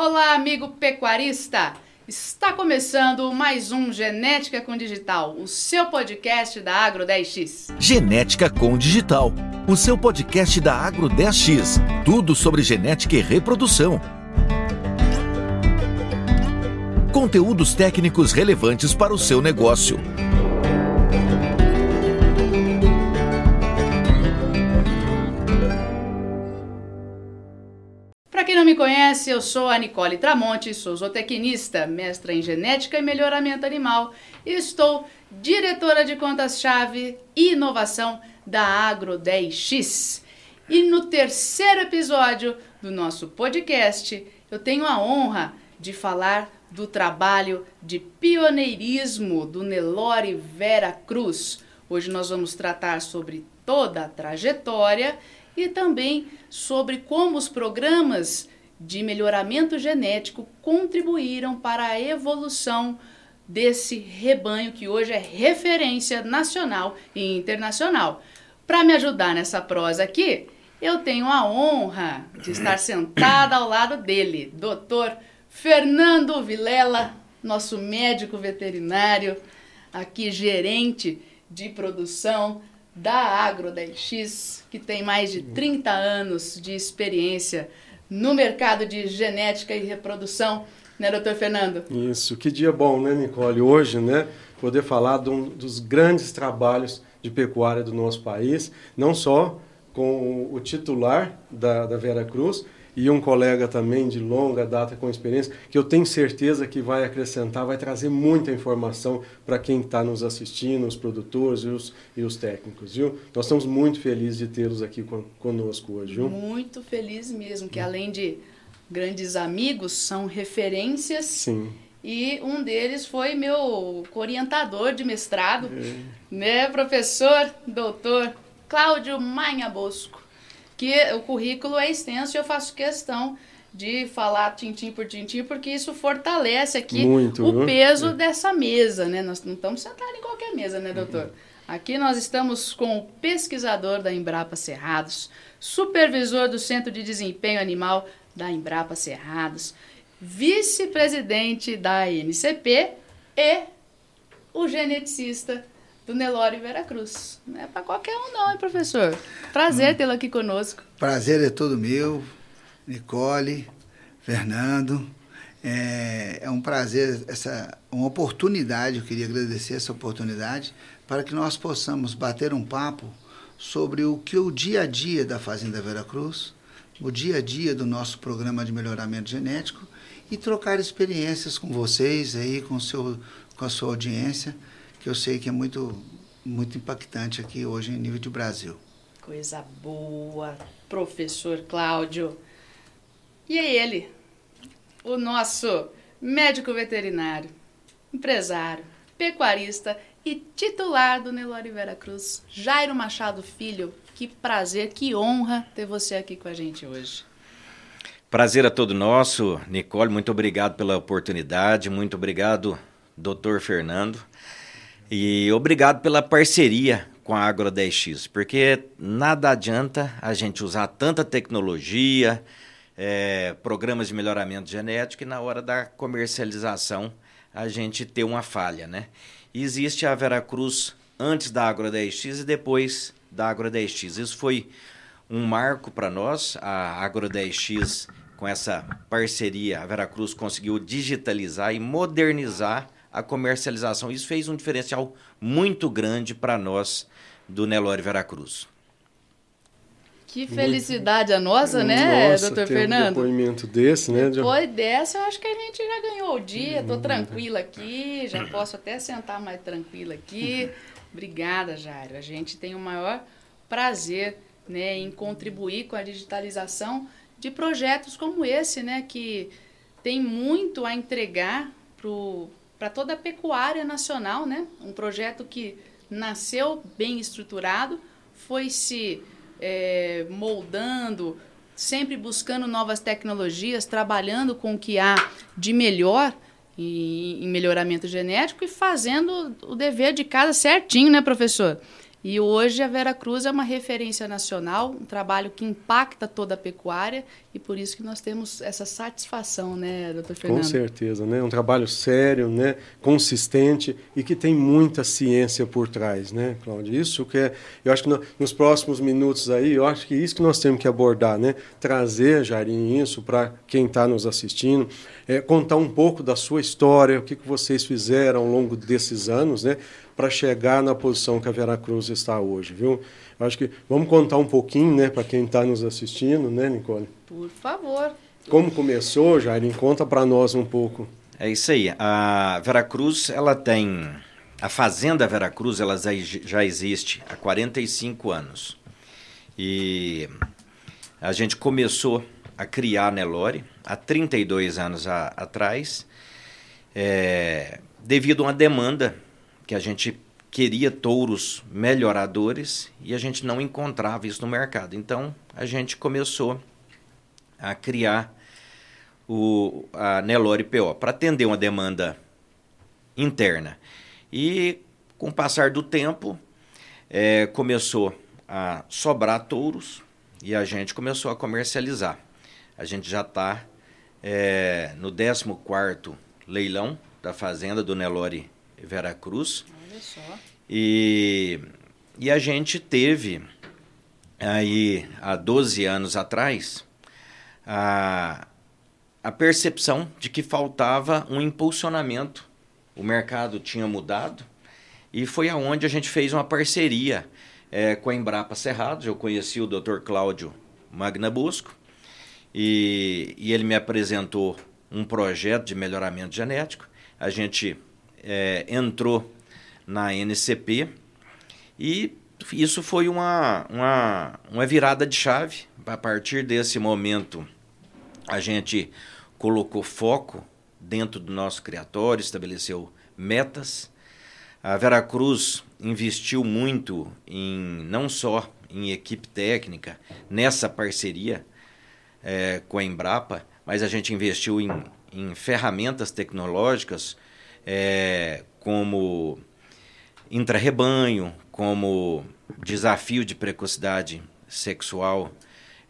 Olá, amigo pecuarista! Está começando mais um Genética com Digital, o seu podcast da Agro 10X. Genética com Digital, o seu podcast da Agro 10X. Tudo sobre genética e reprodução. Conteúdos técnicos relevantes para o seu negócio. Conhece, eu sou a Nicole Tramonte, sou zootecnista, mestra em genética e melhoramento animal e estou diretora de contas-chave e inovação da Agro 10X. E no terceiro episódio do nosso podcast, eu tenho a honra de falar do trabalho de pioneirismo do Nelore Vera Cruz. Hoje nós vamos tratar sobre toda a trajetória e também sobre como os programas de melhoramento genético contribuíram para a evolução desse rebanho que hoje é referência nacional e internacional. Para me ajudar nessa prosa aqui, eu tenho a honra de estar sentada ao lado dele, Dr. Fernando Vilela, nosso médico veterinário, aqui gerente de produção da Agro 10X, que tem mais de 30 anos de experiência no mercado de genética e reprodução, né, doutor Fernando? Isso, que dia bom, né, Nicole? Hoje, né, poder falar de um dos grandes trabalhos de pecuária do nosso país, não só com o titular da, da Vera Cruz, e um colega também de longa data com experiência, que eu tenho certeza que vai acrescentar, vai trazer muita informação para quem está nos assistindo, os produtores e os, e os técnicos, viu? Nós estamos muito felizes de tê-los aqui con conosco hoje, viu? Muito feliz mesmo, que além de grandes amigos, são referências. Sim. E um deles foi meu orientador de mestrado, é. né, professor, doutor Cláudio Manha Bosco que o currículo é extenso e eu faço questão de falar tintim por tintim, porque isso fortalece aqui Muito, o peso é. dessa mesa, né? Nós não estamos sentados em qualquer mesa, né, doutor? Uhum. Aqui nós estamos com o pesquisador da Embrapa Cerrados, supervisor do Centro de Desempenho Animal da Embrapa Cerrados, vice-presidente da NCP e o geneticista do Nelore Veracruz. Não é para qualquer um não, hein, professor? Prazer hum. tê-lo aqui conosco. Prazer é todo meu, Nicole, Fernando. É, é um prazer, essa, uma oportunidade, eu queria agradecer essa oportunidade, para que nós possamos bater um papo sobre o que o dia a dia da Fazenda Veracruz, o dia a dia do nosso programa de melhoramento genético e trocar experiências com vocês aí, com, seu, com a sua audiência, que eu sei que é muito, muito impactante aqui hoje em nível de Brasil. Coisa boa, professor Cláudio. E é ele, o nosso médico veterinário, empresário, pecuarista e titular do Nelore Vera Cruz, Jairo Machado Filho. Que prazer, que honra ter você aqui com a gente hoje. Prazer a todo nosso, Nicole. Muito obrigado pela oportunidade. Muito obrigado, doutor Fernando. E obrigado pela parceria com a Agro 10X, porque nada adianta a gente usar tanta tecnologia, é, programas de melhoramento genético e na hora da comercialização a gente ter uma falha, né? existe a Veracruz antes da Agro 10X e depois da Agro 10X. Isso foi um marco para nós, a Agro 10X com essa parceria, a Veracruz conseguiu digitalizar e modernizar a comercialização. Isso fez um diferencial muito grande para nós do Nelore Veracruz. Que felicidade a nossa, né, nossa, doutor ter Fernando? Um depoimento desse, né? Depois dessa, eu acho que a gente já ganhou o dia. Estou tranquila aqui, já posso até sentar mais tranquila aqui. Obrigada, Jairo. A gente tem o maior prazer né, em contribuir com a digitalização de projetos como esse, né, que tem muito a entregar para toda a pecuária nacional, né? Um projeto que nasceu bem estruturado, foi se é, moldando, sempre buscando novas tecnologias, trabalhando com o que há de melhor em, em melhoramento genético e fazendo o dever de casa certinho, né, professor? E hoje a Vera Cruz é uma referência nacional, um trabalho que impacta toda a pecuária e por isso que nós temos essa satisfação, né, doutor Fernando? Com certeza, né? Um trabalho sério, né? consistente e que tem muita ciência por trás, né, Cláudio? Isso que é, eu acho que no, nos próximos minutos aí, eu acho que é isso que nós temos que abordar, né? Trazer, Jairinho, isso para quem está nos assistindo, é, contar um pouco da sua história, o que, que vocês fizeram ao longo desses anos, né? para chegar na posição que a Veracruz está hoje, viu? Acho que vamos contar um pouquinho, né, para quem está nos assistindo, né, Nicole? Por favor. Como começou, Jair? Conta para nós um pouco. É isso aí. A Veracruz, ela tem a fazenda Veracruz, ela já existe há 45 anos. E a gente começou a criar a Nelore há 32 anos a, atrás, é, devido a uma demanda que a gente queria touros melhoradores e a gente não encontrava isso no mercado. Então a gente começou a criar o, a Nelore PO para atender uma demanda interna. E com o passar do tempo, é, começou a sobrar touros e a gente começou a comercializar. A gente já está é, no 14 leilão da fazenda do Nelore Veracruz. Olha só. E, e a gente teve aí há 12 anos atrás a, a percepção de que faltava um impulsionamento. O mercado tinha mudado e foi aonde a gente fez uma parceria é, com a Embrapa Cerrados. Eu conheci o Dr. Cláudio Magna Busco e, e ele me apresentou um projeto de melhoramento genético. A gente é, entrou na NCP e isso foi uma, uma, uma virada de chave. A partir desse momento, a gente colocou foco dentro do nosso criatório, estabeleceu metas. A Veracruz investiu muito em não só em equipe técnica, nessa parceria é, com a Embrapa, mas a gente investiu em, em ferramentas tecnológicas é, como intra-rebanho, como desafio de precocidade sexual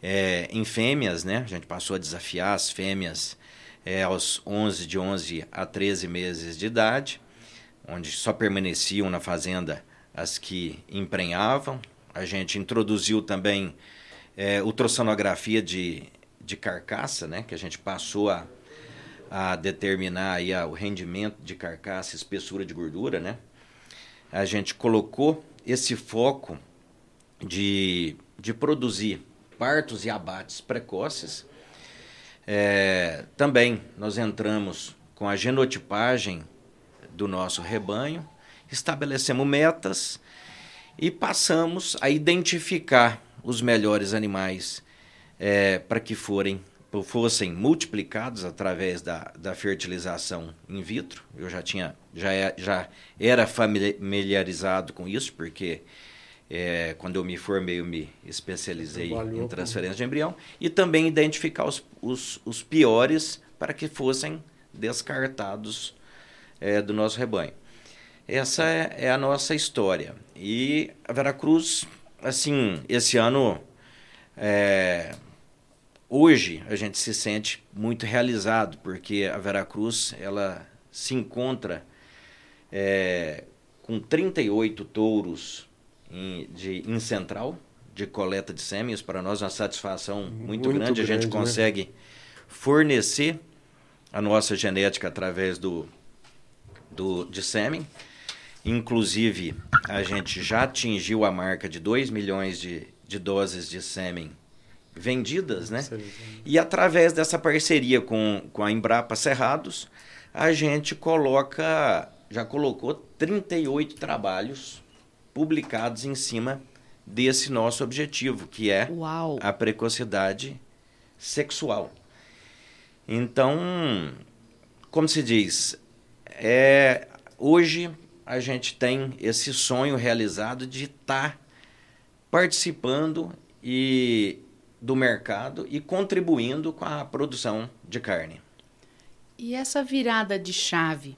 é, em fêmeas, né? A gente passou a desafiar as fêmeas é, aos 11, de 11 a 13 meses de idade, onde só permaneciam na fazenda as que emprenhavam. A gente introduziu também é, ultrassonografia de, de carcaça, né? Que a gente passou a a determinar aí o rendimento de carcaça, espessura de gordura, né? A gente colocou esse foco de, de produzir partos e abates precoces. É, também nós entramos com a genotipagem do nosso rebanho, estabelecemos metas e passamos a identificar os melhores animais é, para que forem fossem multiplicados através da, da fertilização in vitro. Eu já tinha já, é, já era familiarizado com isso, porque é, quando eu me formei, eu me especializei em transferência de embrião, e também identificar os, os, os piores para que fossem descartados é, do nosso rebanho. Essa é, é, a nossa história. E a Veracruz, assim, esse ano é, Hoje a gente se sente muito realizado porque a Veracruz ela se encontra é, com 38 touros em, de, em central de coleta de sêmenes. Para nós é uma satisfação muito, muito grande. grande. A gente né? consegue fornecer a nossa genética através do, do, de sêmen. Inclusive, a gente já atingiu a marca de 2 milhões de, de doses de sêmen vendidas, né? E através dessa parceria com, com a Embrapa Cerrados, a gente coloca, já colocou 38 trabalhos publicados em cima desse nosso objetivo, que é Uau. a precocidade sexual. Então, como se diz, é, hoje a gente tem esse sonho realizado de estar tá participando e do mercado e contribuindo com a produção de carne. E essa virada de chave,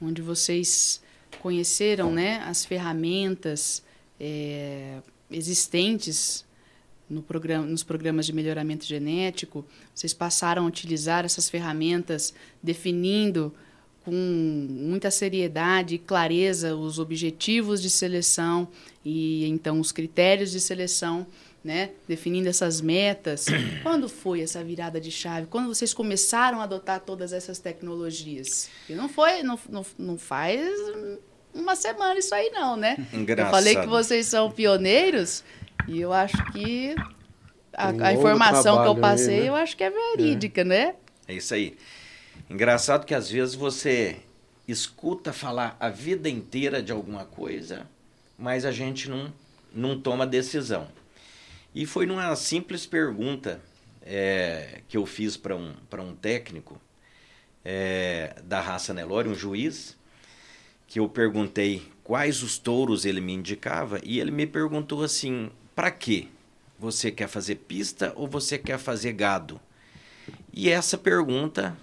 onde vocês conheceram né, as ferramentas é, existentes no programa, nos programas de melhoramento genético, vocês passaram a utilizar essas ferramentas definindo com muita seriedade e clareza os objetivos de seleção e então os critérios de seleção, né, definindo essas metas. Quando foi essa virada de chave? Quando vocês começaram a adotar todas essas tecnologias? E não foi, não, não, não faz uma semana isso aí não, né? Engraçado. Eu falei que vocês são pioneiros e eu acho que a, a informação que eu passei, aí, né? eu acho que é verídica, é. né? É isso aí. Engraçado que às vezes você escuta falar a vida inteira de alguma coisa, mas a gente não, não toma decisão. E foi numa simples pergunta é, que eu fiz para um, um técnico é, da raça Nelore, um juiz, que eu perguntei quais os touros ele me indicava, e ele me perguntou assim: para quê? Você quer fazer pista ou você quer fazer gado? E essa pergunta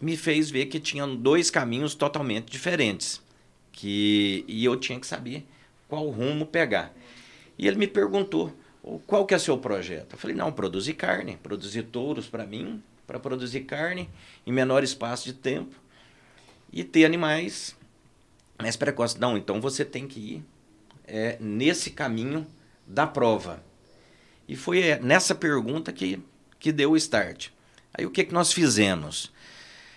me fez ver que tinham dois caminhos totalmente diferentes. Que, e eu tinha que saber qual rumo pegar. E ele me perguntou, qual que é seu projeto? Eu falei, não, produzir carne, produzir touros para mim, para produzir carne em menor espaço de tempo e ter animais mais precoces. Não, então você tem que ir é, nesse caminho da prova. E foi é, nessa pergunta que, que deu o start. Aí o que, que nós fizemos?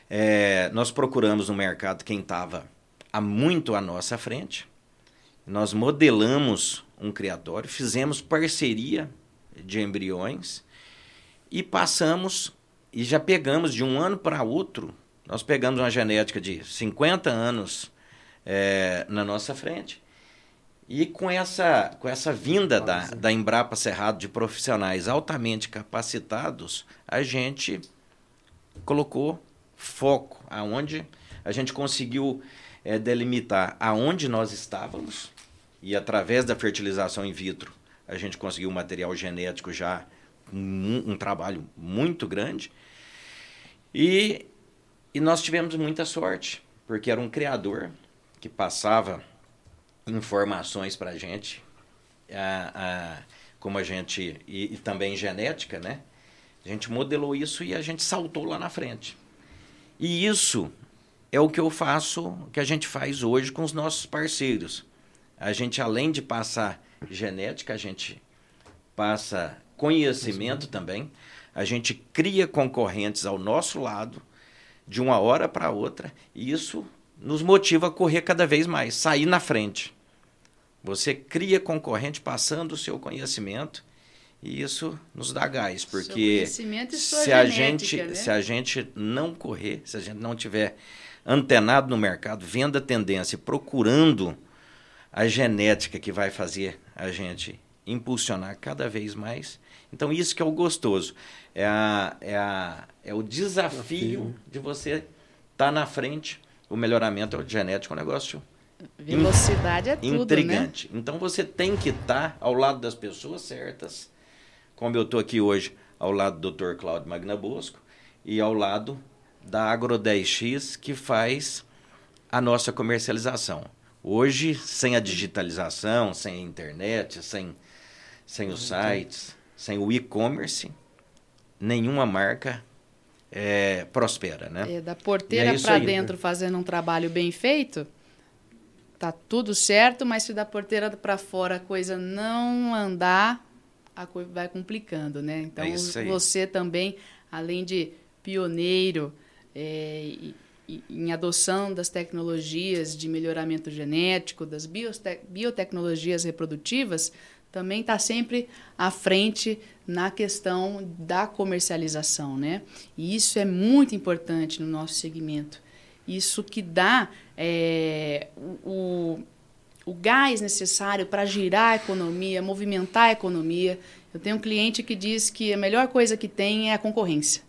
É, nós procuramos no mercado quem estava há muito à nossa frente. Nós modelamos um criatório, fizemos parceria de embriões e passamos e já pegamos de um ano para outro. Nós pegamos uma genética de 50 anos é, na nossa frente. E com essa, com essa vinda da, da Embrapa Cerrado de profissionais altamente capacitados, a gente colocou foco, aonde a gente conseguiu é, delimitar aonde nós estávamos e através da fertilização in vitro a gente conseguiu um material genético já um, um trabalho muito grande. E, e nós tivemos muita sorte porque era um criador que passava informações para a gente como a gente e, e também genética né? A gente modelou isso e a gente saltou lá na frente. E isso é o que eu faço, que a gente faz hoje com os nossos parceiros. A gente, além de passar genética, a gente passa conhecimento também. A gente cria concorrentes ao nosso lado, de uma hora para outra, e isso nos motiva a correr cada vez mais, sair na frente. Você cria concorrente passando o seu conhecimento e isso nos dá gás, porque se a gente né? se a gente não correr, se a gente não tiver antenado no mercado, vendo a tendência, procurando a genética que vai fazer a gente impulsionar cada vez mais. Então isso que é o gostoso, é, a, é, a, é o desafio de você estar tá na frente. O melhoramento é o genético, é um negócio Velocidade é tudo, né? intrigante. Né? Então você tem que estar tá ao lado das pessoas certas, como eu estou aqui hoje ao lado do Dr. Cláudio Magna Bosco e ao lado da Agro 10X, que faz a nossa comercialização. Hoje, sem a digitalização, sem a internet, sem, sem os sites, sem o e-commerce, nenhuma marca é, prospera, né? É, da porteira é para dentro fazendo um trabalho bem feito, tá tudo certo, mas se da porteira para fora a coisa não andar, a coisa vai complicando, né? Então, é você também, além de pioneiro é, em adoção das tecnologias de melhoramento genético, das biotecnologias reprodutivas, também está sempre à frente na questão da comercialização, né? E isso é muito importante no nosso segmento. Isso que dá é, o, o gás necessário para girar a economia, movimentar a economia. Eu tenho um cliente que diz que a melhor coisa que tem é a concorrência.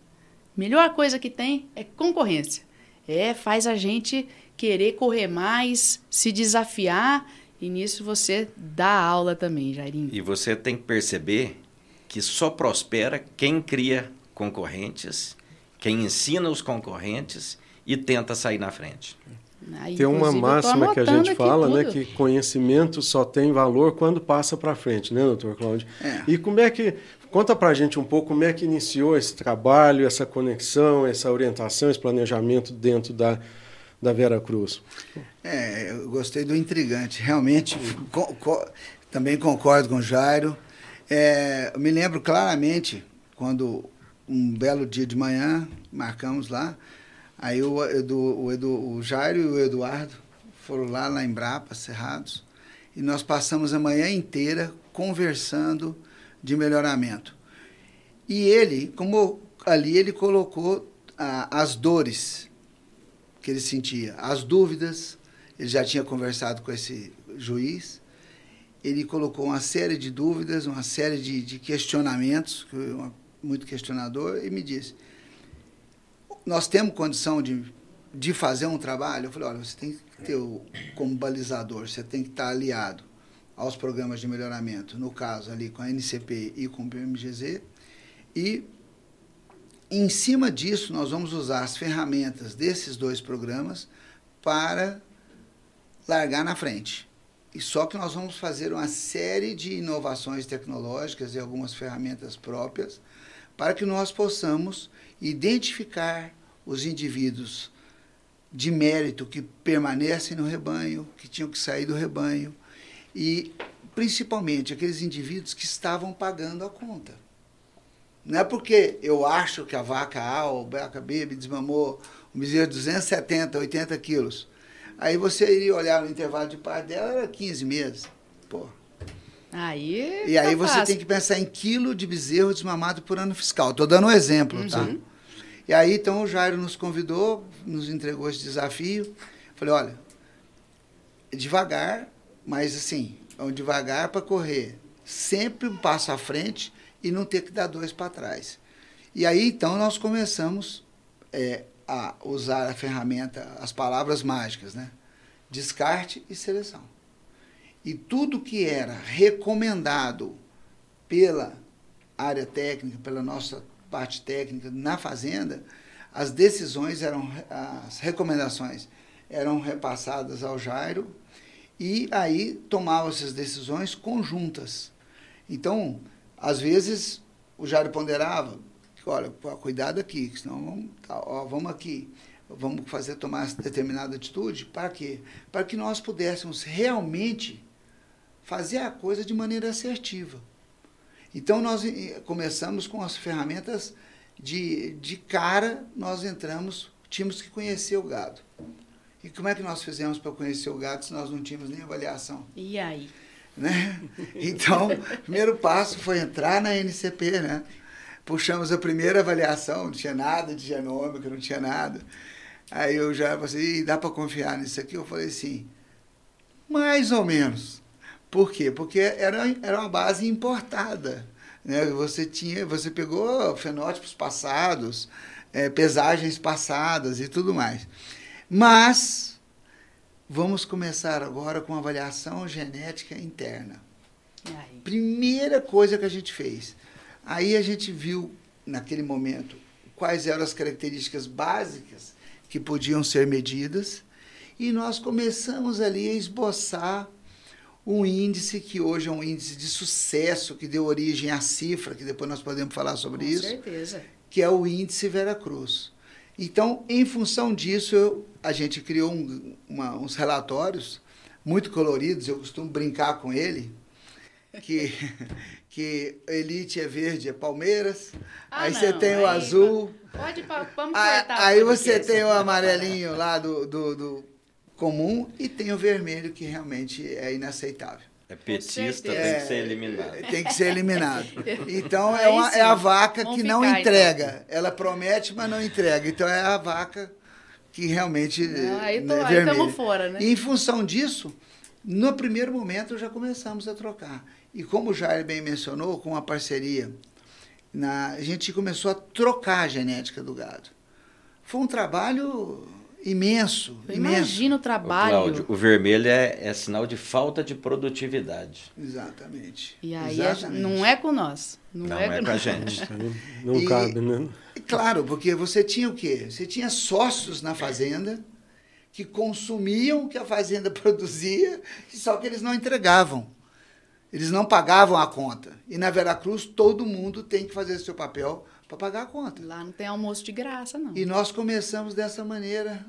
Melhor coisa que tem é concorrência. É, faz a gente querer correr mais, se desafiar, e nisso você dá aula também, Jairinho. E você tem que perceber que só prospera quem cria concorrentes, quem ensina os concorrentes e tenta sair na frente. Ah, Tem uma máxima que a gente fala, né, tudo. que conhecimento só tem valor quando passa para frente, né, doutor Cláudio? É. E como é que conta para a gente um pouco como é que iniciou esse trabalho, essa conexão, essa orientação, esse planejamento dentro da da Vera Cruz? É, eu gostei do intrigante. Realmente, co- co- também concordo com o Jairo. É, eu me lembro claramente quando, um belo dia de manhã, marcamos lá, aí o, Edu, o, Edu, o Jairo e o Eduardo foram lá na Embrapa, Cerrados, e nós passamos a manhã inteira conversando de melhoramento. E ele, como ali ele colocou as dores que ele sentia, as dúvidas, ele já tinha conversado com esse juiz, ele colocou uma série de dúvidas, uma série de, de questionamentos, muito questionador, e me disse, nós temos condição de, de fazer um trabalho? Eu falei, olha, você tem que ter o, como balizador, você tem que estar aliado aos programas de melhoramento, no caso ali com a NCP e com o PMGZ, e em cima disso, nós vamos usar as ferramentas desses dois programas para largar na frente. E só que nós vamos fazer uma série de inovações tecnológicas e algumas ferramentas próprias para que nós possamos identificar os indivíduos de mérito que permanecem no rebanho, que tinham que sair do rebanho, e principalmente aqueles indivíduos que estavam pagando a conta. Não é porque eu acho que a vaca A ou a vaca B me desmamou um bezerro de 270, 80 quilos. Aí você iria olhar no intervalo de parto dela, era 15 meses. Pô. Aí. E aí tá você fácil. tem que pensar em quilo de bezerro desmamado por ano fiscal. Estou dando um exemplo, tá? Uhum. E aí, então, o Jairo nos convidou, nos entregou esse desafio. Falei, olha, devagar, mas assim, é um devagar para correr sempre um passo à frente e não ter que dar dois para trás. E aí, então, nós começamos é, a usar a ferramenta, as palavras mágicas, né? Descarte e seleção. E tudo que era recomendado pela área técnica, pela nossa parte técnica na fazenda, as decisões eram, as recomendações eram repassadas ao Jairo e aí tomavam essas decisões conjuntas. Então, às vezes, o Jairo ponderava, olha, cuidado aqui, senão vamos, tá, ó, vamos aqui, vamos fazer tomar determinada atitude, para quê? Para que nós pudéssemos realmente fazer a coisa de maneira assertiva. Então, nós eh, começamos com as ferramentas de, de cara, nós entramos, tínhamos que conhecer o gado. E como é que nós fizemos para conhecer o gado se nós não tínhamos nem avaliação? E aí? Né? Então, o primeiro passo foi entrar na NCP, né? Puxamos a primeira avaliação, não tinha nada de genômica, não tinha nada. Aí eu já falei, assim, "Ih, dá para confiar nisso aqui? Eu falei assim, mais ou menos. Por quê? Porque era, era uma base importada. Né? Você tinha, você pegou fenótipos passados, eh, pesagens passadas e tudo mais. Mas vamos começar agora com a avaliação genética interna. Primeira coisa que a gente fez. Aí a gente viu, naquele momento, quais eram as características básicas que podiam ser medidas e nós começamos ali a esboçar um índice que hoje é um índice de sucesso que deu origem à cifra, que depois nós podemos falar sobre Com isso certeza. que é o índice Veracruz. Então, em função disso, eu- a gente criou um- uma- uns relatórios muito coloridos, eu costumo brincar com ele, que, que Elite é verde, é Palmeiras, Ah, aí você não, tem o aí azul, Pode, pa- vamos o aí você tem o amarelinho lá do, do, do comum e tem o vermelho, que realmente é inaceitável. É petista, tem que É, ser eliminado. Tem que ser eliminado. Então é, Aí uma- é a vaca Vamos que não ficar, entrega. Ela promete, mas não entrega. Então é a vaca que realmente. Não, aí é tô- aí vermelha. tamo fora, né? E em função disso, no primeiro momento já começamos a trocar. E como o Jair bem mencionou, com a parceria, na, a gente começou a trocar a genética do gado. Foi um trabalho imenso. Eu imenso. Imagina o trabalho. Cláudio, o vermelho é, é sinal de falta de produtividade. Exatamente. E aí a- Exatamente. não é com nós. Não, Não é, é com com a gente. Não E- cabe, né? Claro, porque você tinha o quê? Você tinha sócios na fazenda que consumiam o que a fazenda produzia, só que eles não entregavam. Eles não pagavam a conta. E na Veracruz, todo mundo tem que fazer seu papel para pagar a conta. Lá não tem almoço de graça, não. E nós começamos dessa maneira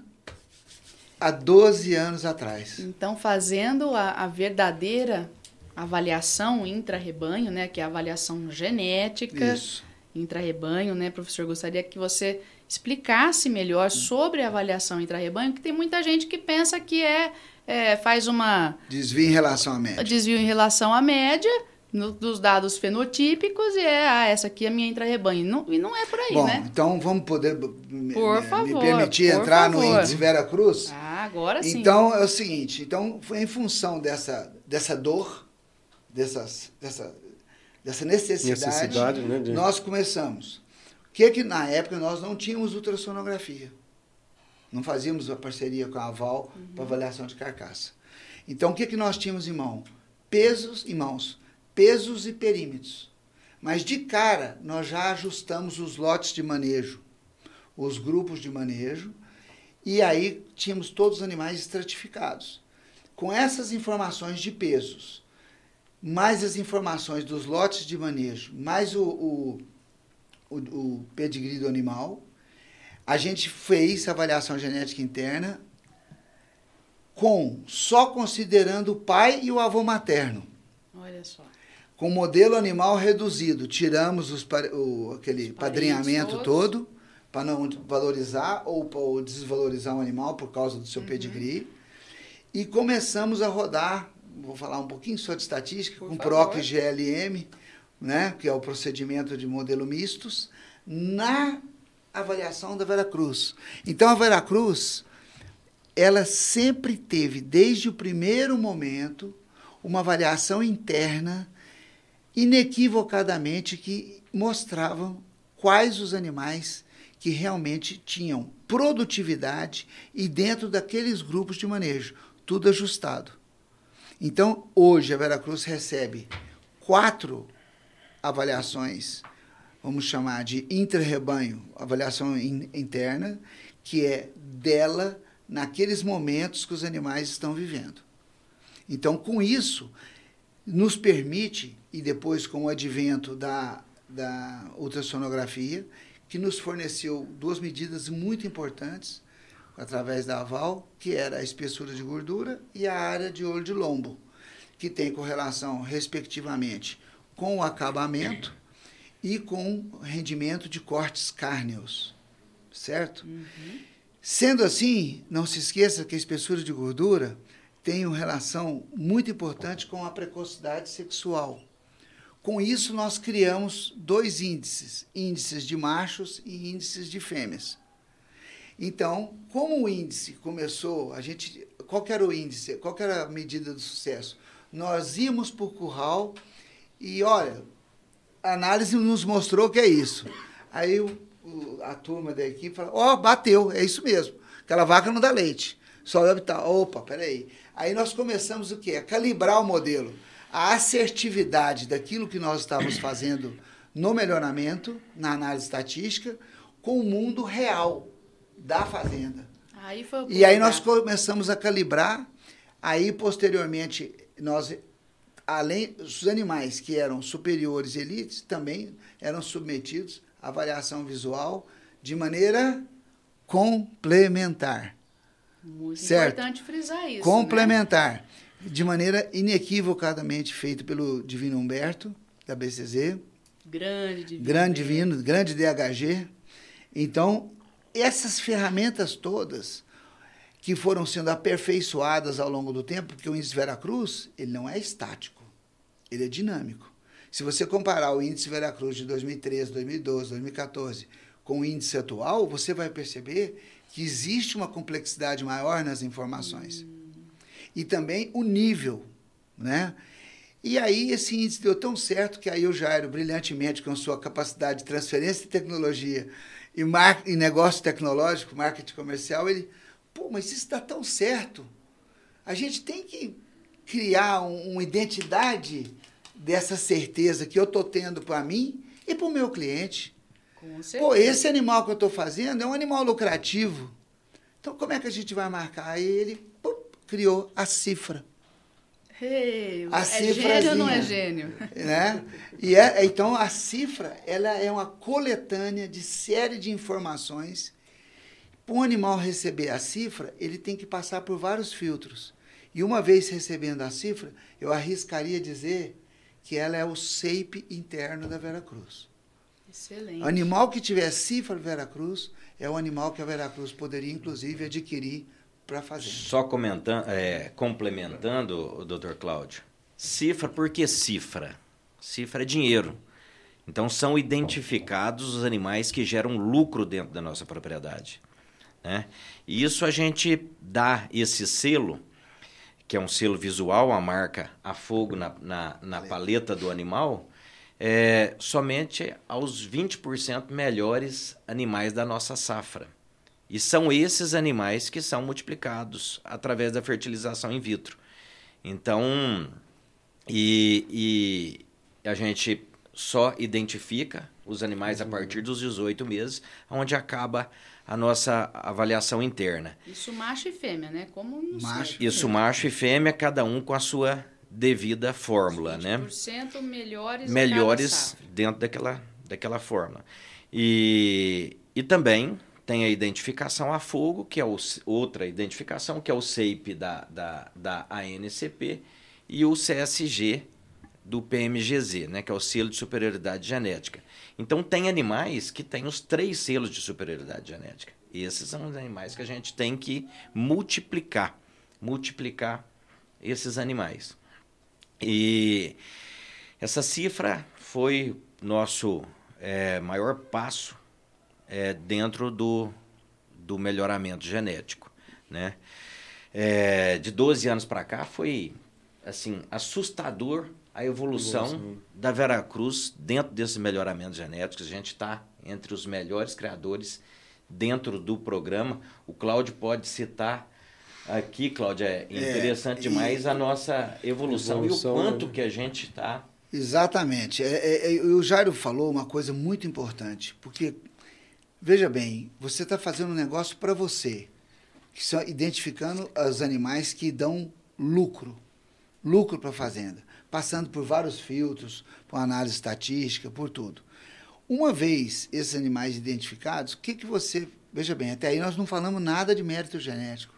há 12 anos atrás. Então, fazendo a, a verdadeira avaliação intra-rebanho, né, que é a avaliação genética Isso. intra-rebanho, né, professor? Gostaria que você explicasse melhor sobre a avaliação intra-rebanho, que tem muita gente que pensa que é, é faz uma Desvio em relação à média. desvio em relação à média no- dos dados fenotípicos e é, ah, essa aqui é a minha intra-rebanho. Não- E não é por aí, Bom, né? então vamos poder me, Por favor, me permitir por entrar no favor. índice Vera Cruz? Ah, agora sim. Então é o seguinte, então foi em função dessa, dessa dor, dessas, dessa, dessa necessidade, Necessidade, né, de- nós começamos. O que que na época nós não tínhamos ultrassonografia. Não fazíamos a parceria com a Aval para avaliação de carcaça. Então o que que nós tínhamos em mão? Pesos em mãos, pesos e perímetros. Mas de cara nós já ajustamos os lotes de manejo, os grupos de manejo, e aí tínhamos todos os animais estratificados. Com essas informações de pesos, mais as informações dos lotes de manejo, mais o, o, o, o pedigree do animal, a gente fez a avaliação genética interna com só considerando o pai e o avô materno. Olha só. Com modelo animal reduzido, tiramos os, o, aquele parentes padrinhamento todos. todo para não valorizar ou, ou desvalorizar o animal por causa do Uhum. seu pedigree. E começamos a rodar, vou falar um pouquinho só de estatística, Por com favor. PROC GLM, né, que é o procedimento de modelo mistos, na avaliação da Veracruz. Então a Veracruz, ela sempre teve, desde o primeiro momento, uma avaliação interna inequivocadamente que mostravam quais os animais que realmente tinham produtividade e dentro daqueles grupos de manejo, tudo ajustado. Então, hoje a Veracruz recebe quatro avaliações, vamos chamar de intra-rebanho, avaliação in- interna, que é dela naqueles momentos que os animais estão vivendo. Então, com isso, nos permite, e depois com o advento da, da ultrassonografia, que nos forneceu duas medidas muito importantes através da aval, que era a espessura de gordura e a área de olho de lombo, que tem correlação, respectivamente, com o acabamento e com o rendimento de cortes cárneos, certo? Sendo assim, não se esqueça que a espessura de gordura tem uma relação muito importante com a precocidade sexual. Com isso, nós criamos dois índices: índices de machos e índices de fêmeas. Então, como o índice começou, a gente, qual era o índice? Qual era a medida do sucesso? Nós íamos para o curral e, olha, a análise nos mostrou que é isso. Aí o, a turma da equipe falou, ó, bateu, é isso mesmo. Aquela vaca não dá leite. Só deve estar. Opa, peraí. Aí nós começamos o quê? A calibrar o modelo. A assertividade daquilo que nós estávamos fazendo no melhoramento, na análise estatística, com o mundo real da fazenda. Aí foi o E aí nós né? começamos a calibrar. Aí, posteriormente, nós, além os animais que eram superiores elites, também eram submetidos à avaliação visual de maneira complementar. Muito Certo. importante frisar isso. né? De maneira inequivocadamente feito pelo Divino Humberto, da BCZ, Grande divino. grande divino, grande DHG. Então, essas ferramentas todas que foram sendo aperfeiçoadas ao longo do tempo, porque o índice Veracruz, ele não é estático, ele é dinâmico. Se você comparar o índice Veracruz de 2013, 2012, 2014 com o índice atual, você vai perceber que existe uma complexidade maior nas informações. E também o nível, né? E aí esse índice deu tão certo que aí o Jairo, brilhantemente com sua capacidade de transferência de tecnologia e, mar... e negócio tecnológico, marketing comercial, ele, pô, mas isso está tão certo. A gente tem que criar um- uma identidade dessa certeza que eu estou tendo para mim e para o meu cliente. Com certeza. Pô, esse animal que eu estou fazendo é um animal lucrativo. Então, como é que a gente vai marcar? Aí ele criou a cifra. Hey, A é gênio ou não é gênio? né? E é, então a cifra ela é uma coletânea de série de informações. Para um animal receber a cifra, ele tem que passar por vários filtros. E uma vez recebendo a cifra, eu arriscaria dizer que ela é o SEIP interno da Veracruz. Excelente. O animal que tiver cifra Veracruz é o animal que a Veracruz poderia, inclusive, adquirir para. Só comentando, é, complementando, doutor Cláudio, cifra, por que cifra? Cifra é dinheiro. Então são identificados os animais que geram lucro dentro da nossa propriedade. Né? E isso a gente dá esse selo, que é um selo visual, a marca a fogo na, na, na paleta do animal, é, somente aos 20% melhores animais da nossa safra. E são esses animais que são multiplicados através da fertilização in vitro. Então, e, e a gente só identifica os animais a partir dos 18 meses, onde acaba a nossa avaliação interna. Isso macho e fêmea, né? Como Macho. Isso macho e fêmea, cada um com a sua devida fórmula, né? 20% melhores a melhores safra. dentro daquela, daquela fórmula. E, e também tem a identificação a fogo, que é o, outra identificação, que é o SEIP da, da, da ANCP e o CSG do PMGZ, né, que é o selo de superioridade genética. Então tem animais que têm os três selos de superioridade genética. Esses são os animais que a gente tem que multiplicar, multiplicar esses animais. E essa cifra foi nosso é, maior passo é, dentro do, do melhoramento genético. Né? É, de 12 anos para cá foi assim assustador a evolução, Evolução. da Veracruz dentro desses melhoramentos genéticos. A gente está entre os melhores criadores dentro do programa. O Cláudio pode citar aqui, Cláudio, é interessante e- demais a nossa evolução, Evolução, e o quanto né? que a gente está Exatamente. É, é, é, o Jairo falou uma coisa muito importante, porque, veja bem, você está fazendo um negócio para você, que identificando os animais que dão lucro, lucro para a fazenda, passando por vários filtros, por análise estatística, por tudo. Uma vez esses animais identificados, o que, que você. Veja bem, até aí nós não falamos nada de mérito genético.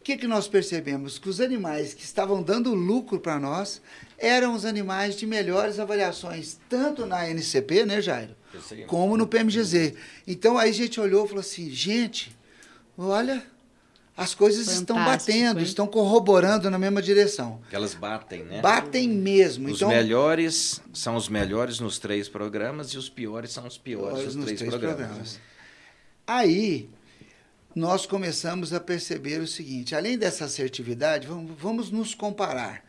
O que, que nós percebemos? Que os animais que estavam dando lucro para nós eram os animais de melhores avaliações, tanto na NCP, né, Jairo? Como no PMGZ. Então aí a gente olhou e falou assim: gente, olha, as coisas estão Fantástico, batendo, hein? estão corroborando na mesma direção. que elas batem, né? Batem mesmo. Os então, melhores são os melhores nos três programas e os piores são os piores Piores nos, três, programas. Aí nós começamos a perceber o seguinte: além dessa assertividade, vamos, vamos nos comparar.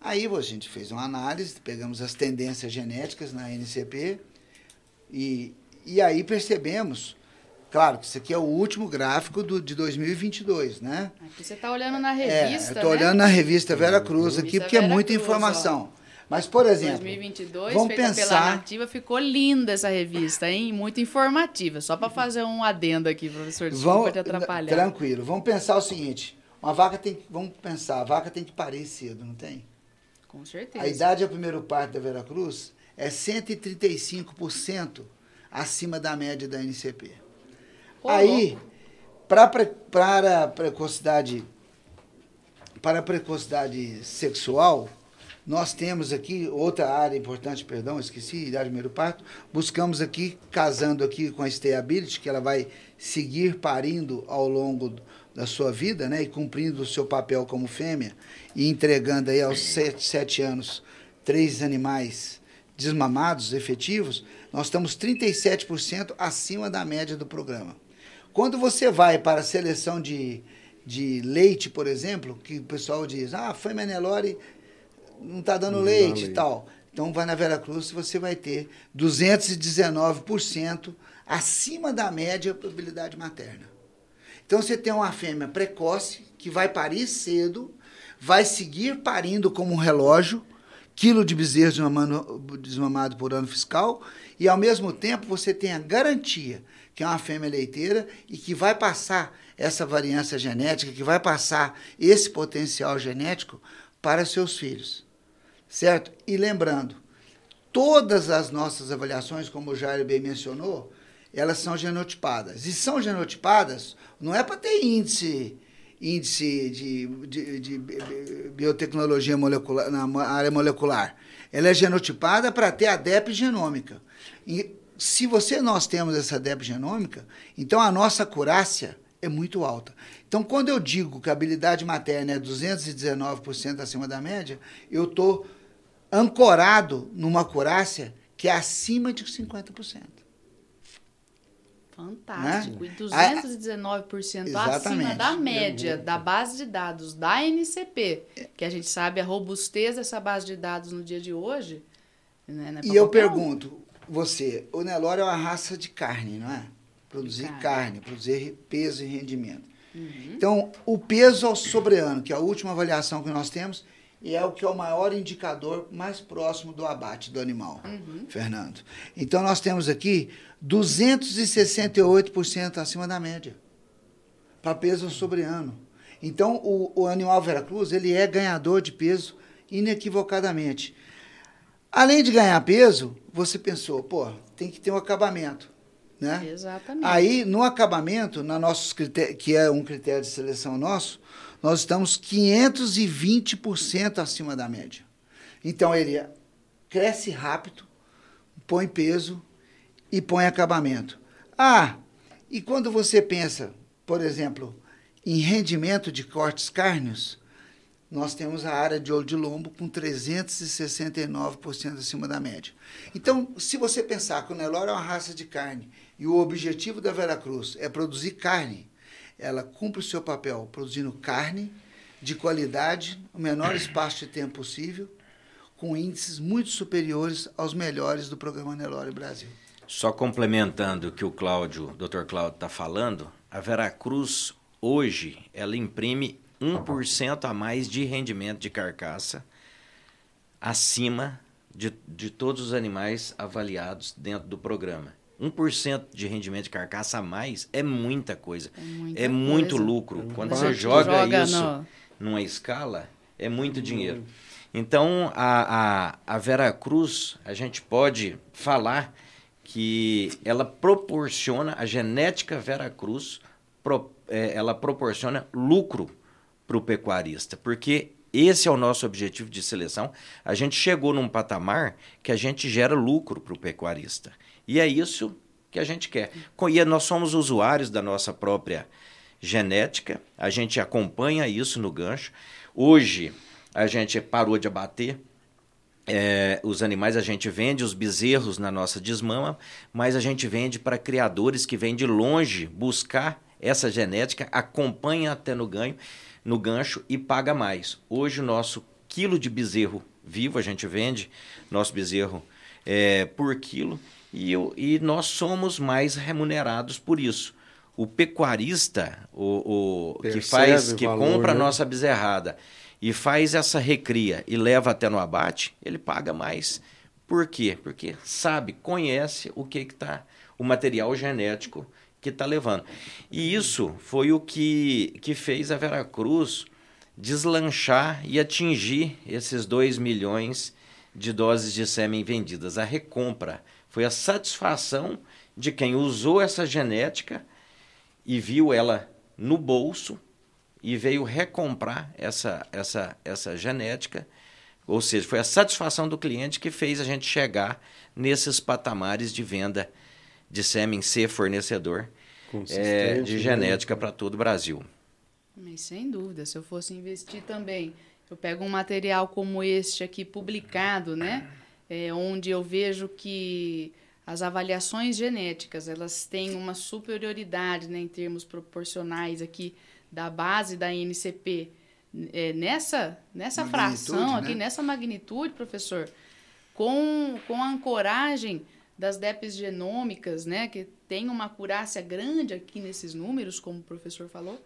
Aí a gente fez uma análise, pegamos as tendências genéticas na NCP e, e aí percebemos, claro que isso aqui é o último gráfico do, de 2022, né? Aqui você está olhando na É, revista, eu estou né? olhando na revista Vera Cruz aqui, porque é Vera muita Cruz, informação. Mas, por exemplo, 2022, vamos feita pela pensar- Nativa, ficou linda essa revista, hein? Muito informativa. Só para fazer um adendo aqui, professor, desculpa Vamos, te atrapalhar. Tranquilo. Vamos pensar o seguinte: uma vaca tem que, vamos pensar, a vaca tem que parir cedo, não tem? Com certeza. A idade ao primeiro parto da Veracruz é 135% acima da média da NCP. Ô, Aí, para a precocidade para a precocidade sexual, nós temos aqui outra área importante, perdão, esqueci, idade do primeiro parto. Buscamos aqui, casando aqui com a stayability, que ela vai seguir parindo ao longo da sua vida, né, e cumprindo o seu papel como fêmea e entregando aí aos sete, sete anos três animais desmamados, efetivos, nós estamos 37% acima da média do programa. Quando você vai para a seleção de, de leite, por exemplo, que o pessoal diz, ah, a fêmea Nelore não está dando Não leite e tal. Então vai na Veracruz você vai ter 219% acima da média a probabilidade materna. Então você tem uma fêmea precoce que vai parir cedo, vai seguir parindo como um relógio, quilo de bezerro desmamado por ano fiscal, e ao mesmo tempo você tem a garantia que é uma fêmea leiteira e que vai passar essa variância genética, que vai passar esse potencial genético para seus filhos. Certo? E lembrando, todas as nossas avaliações, como o Jair bem mencionou, elas são genotipadas. E são genotipadas não é para ter índice índice de, de, de, biotecnologia molecular, na área molecular. Ela é genotipada para ter a DEP genômica. E se você nós temos essa DEP genômica, então a nossa acurácia é muito alta. Então, quando eu digo que a habilidade materna é 219% acima da média, eu estou ancorado numa acurácia que é acima de 50%. Fantástico. Né? E 219% a, acima da média da base de dados da NCP, que a gente sabe a robustez dessa base de dados no dia de hoje. Né? É e eu pergunto, um. você, o Nelore é uma raça de carne, não é? Produzir carne, carne produzir peso e rendimento. Uhum. Então, o peso ao sobreano, que é a última avaliação que nós temos, e é o que é o maior indicador mais próximo do abate do animal, uhum. Fernando. Então nós temos aqui 268% acima da média para peso sobre ano. Então o, o animal Veracruz ele é ganhador de peso inequivocadamente. Além de ganhar peso, você pensou, pô, tem que ter um acabamento. Né? Exatamente. Aí, no acabamento, na nossos que é um critério de seleção nosso, nós estamos 520% acima da média. Então ele cresce rápido, põe peso e põe acabamento. Ah, e quando você pensa, por exemplo, em rendimento de cortes cárneos, nós temos a área de olho de lombo com 369% acima da média. Então, se você pensar que o Nelore é uma raça de carne e o objetivo da Veracruz é produzir carne, ela cumpre o seu papel produzindo carne de qualidade, no menor espaço de tempo possível, com índices muito superiores aos melhores do programa Nelore Brasil. Só complementando o que o Cláudio, o Dr. Cláudio está falando, a Veracruz hoje ela imprime 1% a mais de rendimento de carcaça acima de, de todos os animais avaliados dentro do programa. 1% de rendimento de carcaça a mais é muita coisa. É, muita é muito lucro. Quando você joga, joga isso no... numa escala, é muito dinheiro. Então, a, a, a Vera Cruz, a gente pode falar que ela proporciona, a genética Vera Cruz, pro, é, ela proporciona lucro para o pecuarista, porque esse é o nosso objetivo de seleção. A gente chegou num patamar que a gente gera lucro para o pecuarista. E é isso que a gente quer. E nós somos usuários da nossa própria genética, a gente acompanha isso no gancho. Hoje, a gente parou de abater é, os animais, a gente vende os bezerros na nossa desmama, mas a gente vende para criadores que vêm de longe buscar essa genética, acompanha até no ganho, no gancho e paga mais. Hoje o nosso quilo de bezerro vivo a gente vende nosso bezerro é, por quilo e, eu, e nós somos mais remunerados por isso. O pecuarista, o, o que faz, que valor, compra a né? nossa bezerrada e faz essa recria e leva até no abate, ele paga mais. Por quê? Porque sabe, conhece o que está, o material genético que está levando. E isso foi o que, que fez a Veracruz deslanchar e atingir esses 2 milhões de doses de sêmen vendidas. A recompra foi a satisfação de quem usou essa genética e viu ela no bolso e veio recomprar essa, essa, essa genética. Ou seja, foi a satisfação do cliente que fez a gente chegar nesses patamares de venda de sêmen ser fornecedor é, de né? genética para todo o Brasil. Mas sem dúvida, se eu fosse investir também, eu pego um material como este aqui publicado, né? É, onde eu vejo que as avaliações genéticas elas têm uma superioridade né, em termos proporcionais aqui da base da NCP é, nessa nessa fração aqui né? nessa magnitude professor com, com a ancoragem das DEPs genômicas né que tem uma acurácia grande aqui nesses números como o professor falou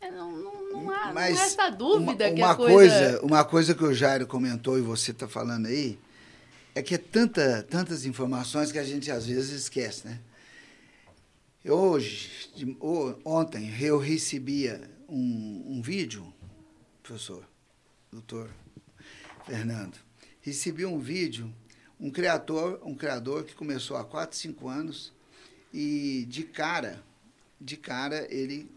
é, não, não, não, há, Mas não resta dúvida uma, que uma a coisa... coisa uma coisa que o Jairo comentou e você está falando aí é que é tanta, tantas informações que a gente às vezes esquece, né? Hoje, de, ontem, eu recebia um, um vídeo, professor, doutor Fernando, recebi um vídeo, um criador, um criador que começou há 4, 5 anos e de cara, de cara ele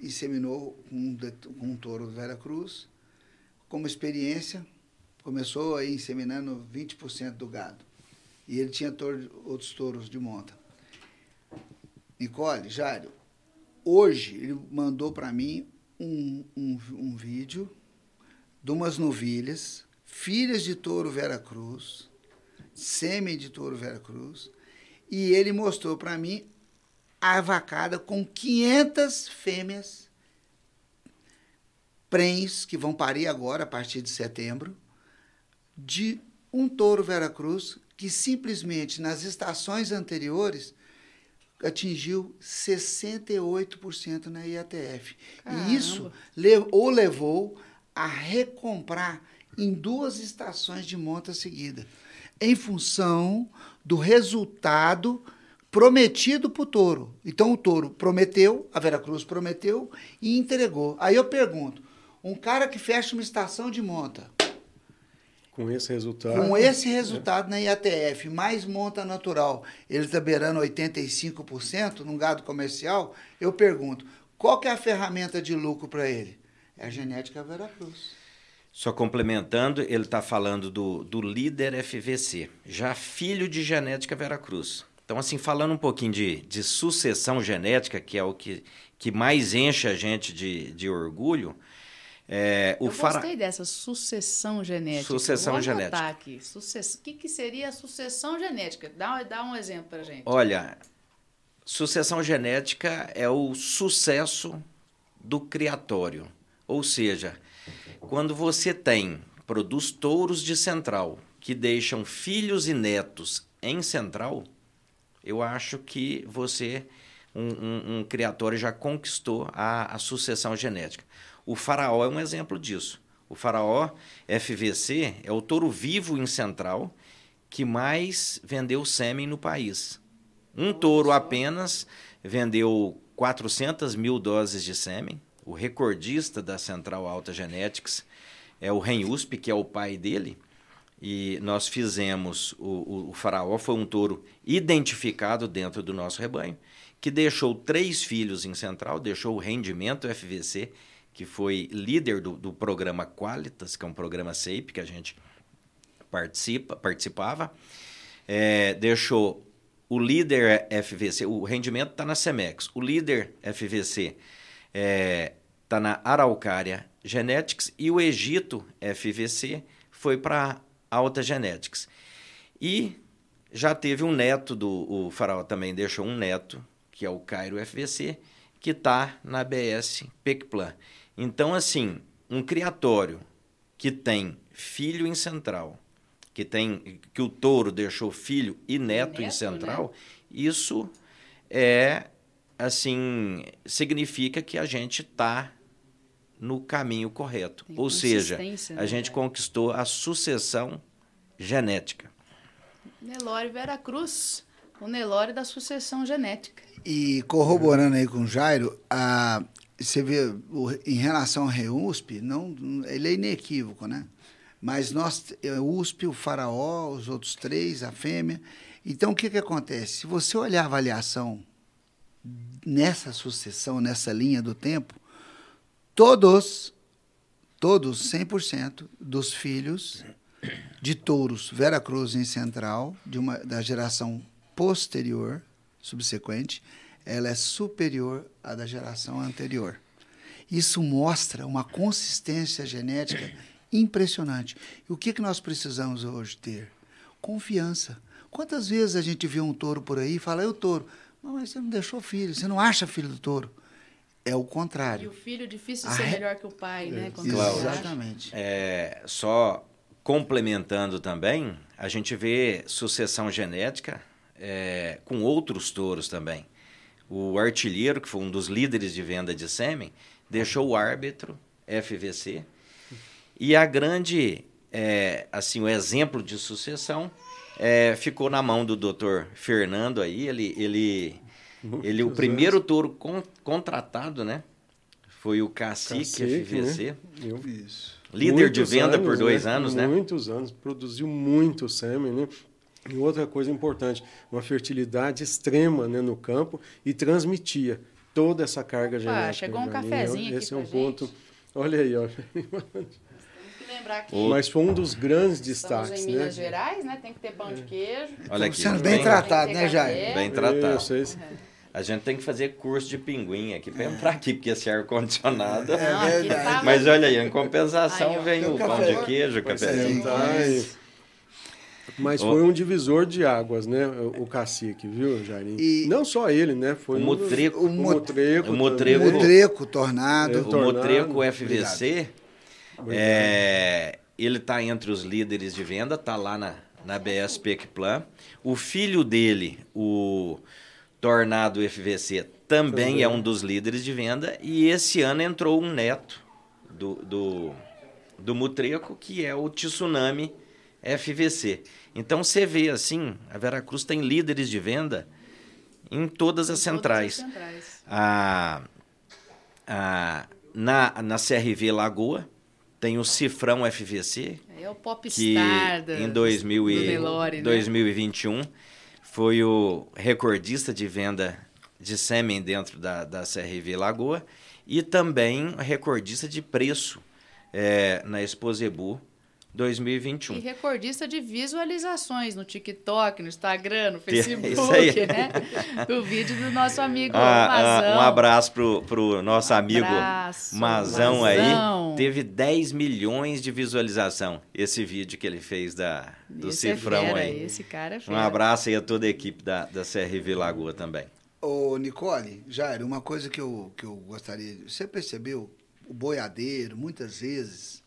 inseminou um, um touro do Vera Cruz, como experiência, começou aí inseminando 20% do gado. E ele tinha outros touros de monta. Nicole, Jário, hoje ele mandou para mim um, um, um vídeo de umas novilhas, filhas de touro Vera Cruz, sêmen de touro Vera Cruz, e ele mostrou para mim a vacada com 500 fêmeas prens que vão parir agora a partir de setembro de um touro Veracruz que simplesmente nas estações anteriores atingiu 68% na IATF. Caramba. E isso o levou a recomprar em duas estações de monta seguida, em função do resultado prometido para o touro. Então o touro prometeu, a Veracruz prometeu e entregou. Aí eu pergunto: um cara que fecha uma estação de monta. Com esse resultado. Com esse resultado é. na IATF, mais monta natural, ele está beirando 85% num gado comercial, eu pergunto: qual que é a ferramenta de lucro para ele? É a genética Veracruz. Só complementando, ele está falando do, do líder FVC, já filho de genética Veracruz. Então, assim, falando um pouquinho de, de sucessão genética, que é o que, que mais enche a gente de, de orgulho, é, o Eu fara... gostei dessa sucessão genética. Sucessão Vou genética. Aqui. Sucess... O que, que seria a sucessão genética? Dá, dá um exemplo para gente. Olha, sucessão genética é o sucesso do criatório. Ou seja, quando você tem, produz touros de central que deixam filhos e netos em central, eu acho que você, um, um, um criatório, já conquistou a, a sucessão genética. O faraó é um exemplo disso. O faraó FVC é o touro vivo em central que mais vendeu sêmen no país. Um touro apenas vendeu 400 mil doses de sêmen. O recordista da Central Alta Genetics é o Ren Usp, que é o pai dele e nós fizemos o, o, o, faraó foi um touro identificado dentro do nosso rebanho que deixou três filhos em central deixou o rendimento FVC que foi líder do, do programa Qualitas que é um programa SEIP que a gente participa participava é, deixou o líder FVC o rendimento está na Semex o líder FVC está é, tá na Araucária Genetics e o Egito FVC foi para Alta Genetics. E já teve um neto do o Faraó também deixou um neto, que é o Cairo FVC, que está na BS Pecplan. Então, assim, um criatório que tem filho em central, que tem que o touro deixou filho e neto, neto em central, né? isso é assim significa que a gente está no caminho correto. Tem Ou seja, né, a gente conquistou a sucessão genética. Nelore Vera Cruz, o Nelore da sucessão genética. E corroborando aí com o Jairo, a, você vê, em relação ao REUSP, não, ele é inequívoco, né? Mas nós, é, o USP, o faraó, os outros três, a fêmea. Então, o que, que acontece? Se você olhar a avaliação nessa sucessão, nessa linha do tempo, todos, todos, 100% dos filhos de touros Vera Cruz em Central, de uma, da geração posterior, subsequente, ela é superior à da geração anterior. Isso mostra uma consistência genética impressionante. E o que, que nós precisamos hoje ter? Confiança. Quantas vezes a gente vê um touro por aí e fala, eu touro, mas você não deixou filho, você não acha filho do touro é o contrário. E o filho difícil de ser re... melhor que o pai, né? Quando Exatamente. É, só complementando também, a gente vê sucessão genética é, com outros touros também. O artilheiro, que foi um dos líderes de venda de sêmen, deixou o árbitro FVC. E a grande, é, assim, o exemplo de sucessão é, ficou na mão do doutor Fernando aí. Ele, ele Muitos ele o primeiro anos. touro con, contratado, né? Foi o Cacique, Cacique FVC. Né? Eu, Isso. Líder muitos de venda anos, por dois né? anos, né? Muitos anos, produziu muito sêmen, né? E outra coisa importante, uma fertilidade extrema né, no campo e transmitia toda essa carga Opa, genética. Chegou um cafezinho Esse aqui é um ponto. Gente. Olha aí, ó. Que Mas foi um dos grandes destaques. Estamos em Minas né? Gerais, né? Tem que ter pão de queijo. Olha aqui. Sendo bem tratado, né, Jair? Bem tratado. Isso, isso. A gente tem que fazer curso de pinguim aqui para entrar aqui, porque esse ar-condicionado. É verdade. Mas olha aí, em compensação aí, vem o pão de queijo, o cafezinho. Mas foi um divisor de águas, né? O cacique, viu, Jairinho? E Não só ele, né? Foi o Mutreco. O, Mutreco. O Mutreco. O Mutreco, Tornado. É, o Mutreco FVC. É, ele está entre os líderes de venda, está lá na, na BS Plan. O filho dele, o Tornado FVC, também, também, é um dos líderes de venda. E esse ano entrou um neto do, do, do Mutreco, que é o Tsunami FVC. Então você vê assim, a Veracruz tem líderes de venda em todas as em centrais. Todas as centrais. A, a, na, na CRV Lagoa tem o Cifrão FVC. É o popstar que em 2000 e, Nelore, 2021 né? foi o recordista de venda de sêmen dentro da, da CRV Lagoa e também recordista de preço é, na Exposebu 2021. E recordista de visualizações no TikTok, no Instagram, no Facebook, né? Do vídeo do nosso amigo ah, Mazão. Ah, um abraço pro, pro nosso um amigo abraço, Mazão, Mazão aí. Teve 10 milhões de visualização esse vídeo que ele fez da, do esse é Cifrão é fera, aí. Esse cara é fera. Um abraço aí a toda a equipe da, da CRV Lagoa também. Ô, Nicole, Jair, uma coisa que eu, que eu gostaria... Você percebeu o boiadeiro, muitas vezes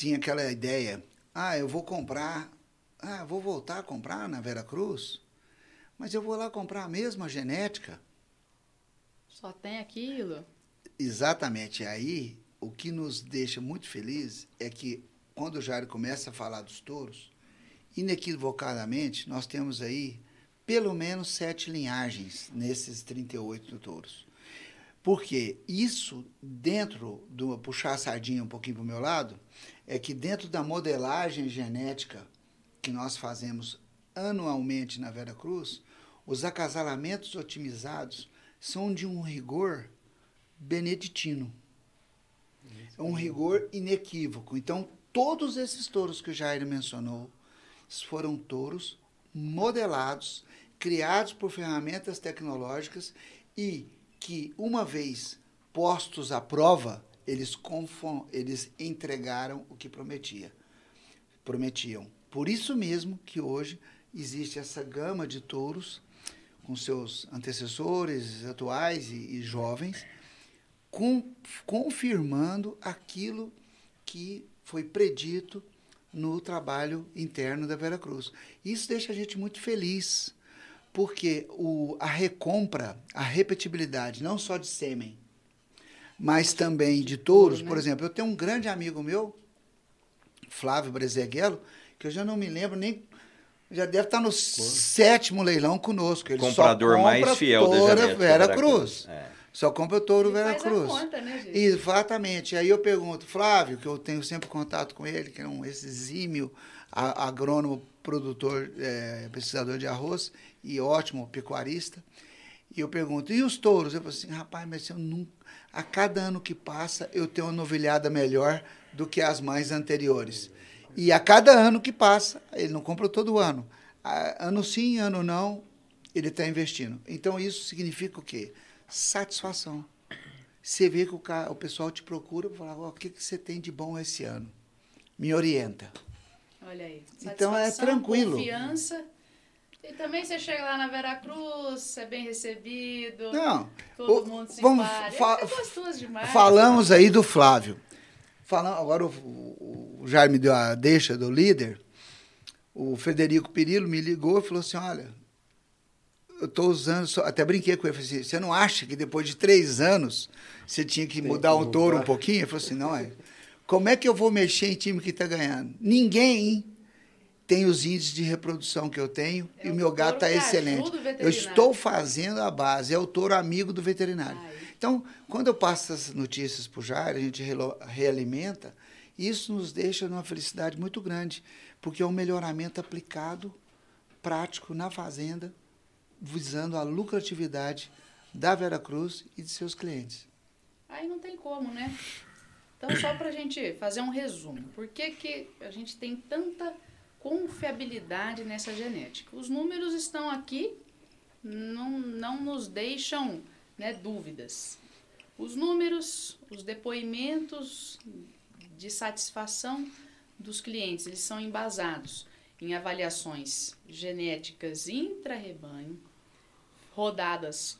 tinha aquela ideia, ah, eu vou comprar, ah, vou voltar a comprar na Vera Cruz, mas eu vou lá comprar a mesma genética. Só tem aquilo. Exatamente. Aí, o que nos deixa muito felizes é que quando o Jair começa a falar dos touros, inequivocadamente, nós temos aí pelo menos sete linhagens nesses 38 touros. Porque isso, dentro do. puxar a sardinha um pouquinho para o meu lado, é que dentro da modelagem genética que nós fazemos anualmente na Vera Cruz, os acasalamentos otimizados são de um rigor beneditino. É um rigor inequívoco. Então, todos esses touros que o Jair mencionou foram touros modelados, criados por ferramentas tecnológicas e que, uma vez postos à prova, eles, eles entregaram o que prometia, prometiam. Por isso mesmo que hoje existe essa gama de touros com seus antecessores atuais e, e jovens, com, confirmando aquilo que foi predito no trabalho interno da Vera Cruz. Isso deixa a gente muito feliz, porque o, a recompra, a repetibilidade, não só de sêmen, mas também de touros. Por né? exemplo, eu tenho um grande amigo meu, Flávio Brezeguelo, que eu já não me lembro nem. Já deve estar no sétimo leilão conosco. Ele Comprador só mais fiel da Vera, Vera Cruz. É. Só compra o touro Vera Cruz. Conta, né, gente? Exatamente. Aí eu pergunto, Flávio, que eu tenho sempre contato com ele, que é um exímio agrônomo, produtor, é, pesquisador de arroz e ótimo pecuarista. E eu pergunto, e os touros? Eu falo assim, rapaz, mas eu nunca a cada ano que passa, eu tenho uma novilhada melhor do que as mães anteriores. E a cada ano que passa, ele não compra todo ano. Ano sim, ano não, ele está investindo. Então, isso significa o quê? Satisfação. Você vê que o, cara, o pessoal te procura e fala, oh, o que, que você tem de bom esse ano? Me orienta. Olha aí. Então, é tranquilo. Confiança e também você chega lá na Veracruz, você é bem recebido. Não. Todo o, mundo se vamos fa é gostoso demais. Falamos aí do Flávio. Falando, agora o, o, o Jair me deu a deixa do líder. O Federico Perillo me ligou e falou assim: olha, eu estou usando, só, até brinquei com ele, falei assim, você não acha que depois de três anos você tinha que mudar o um touro um pouquinho? Ele falou assim, não, é. Como é que eu vou mexer em time que está ganhando? Ninguém tem os índices de reprodução que eu tenho É e o meu gato está ajuda excelente. Eu estou fazendo a base, é o touro amigo do veterinário. Ai. Então, quando eu passo essas notícias para o Jair, a gente realimenta, isso nos deixa numa felicidade muito grande, porque é um melhoramento aplicado, prático, na fazenda, visando a lucratividade da Vera Cruz e de seus clientes. Aí não tem como, né? Então, só para a gente fazer um resumo. Por que, que a gente tem tanta confiabilidade nessa genética? Os números estão aqui, não, não nos deixam né, dúvidas. Os números, os depoimentos de satisfação dos clientes, eles são embasados em avaliações genéticas intra-rebanho, rodadas,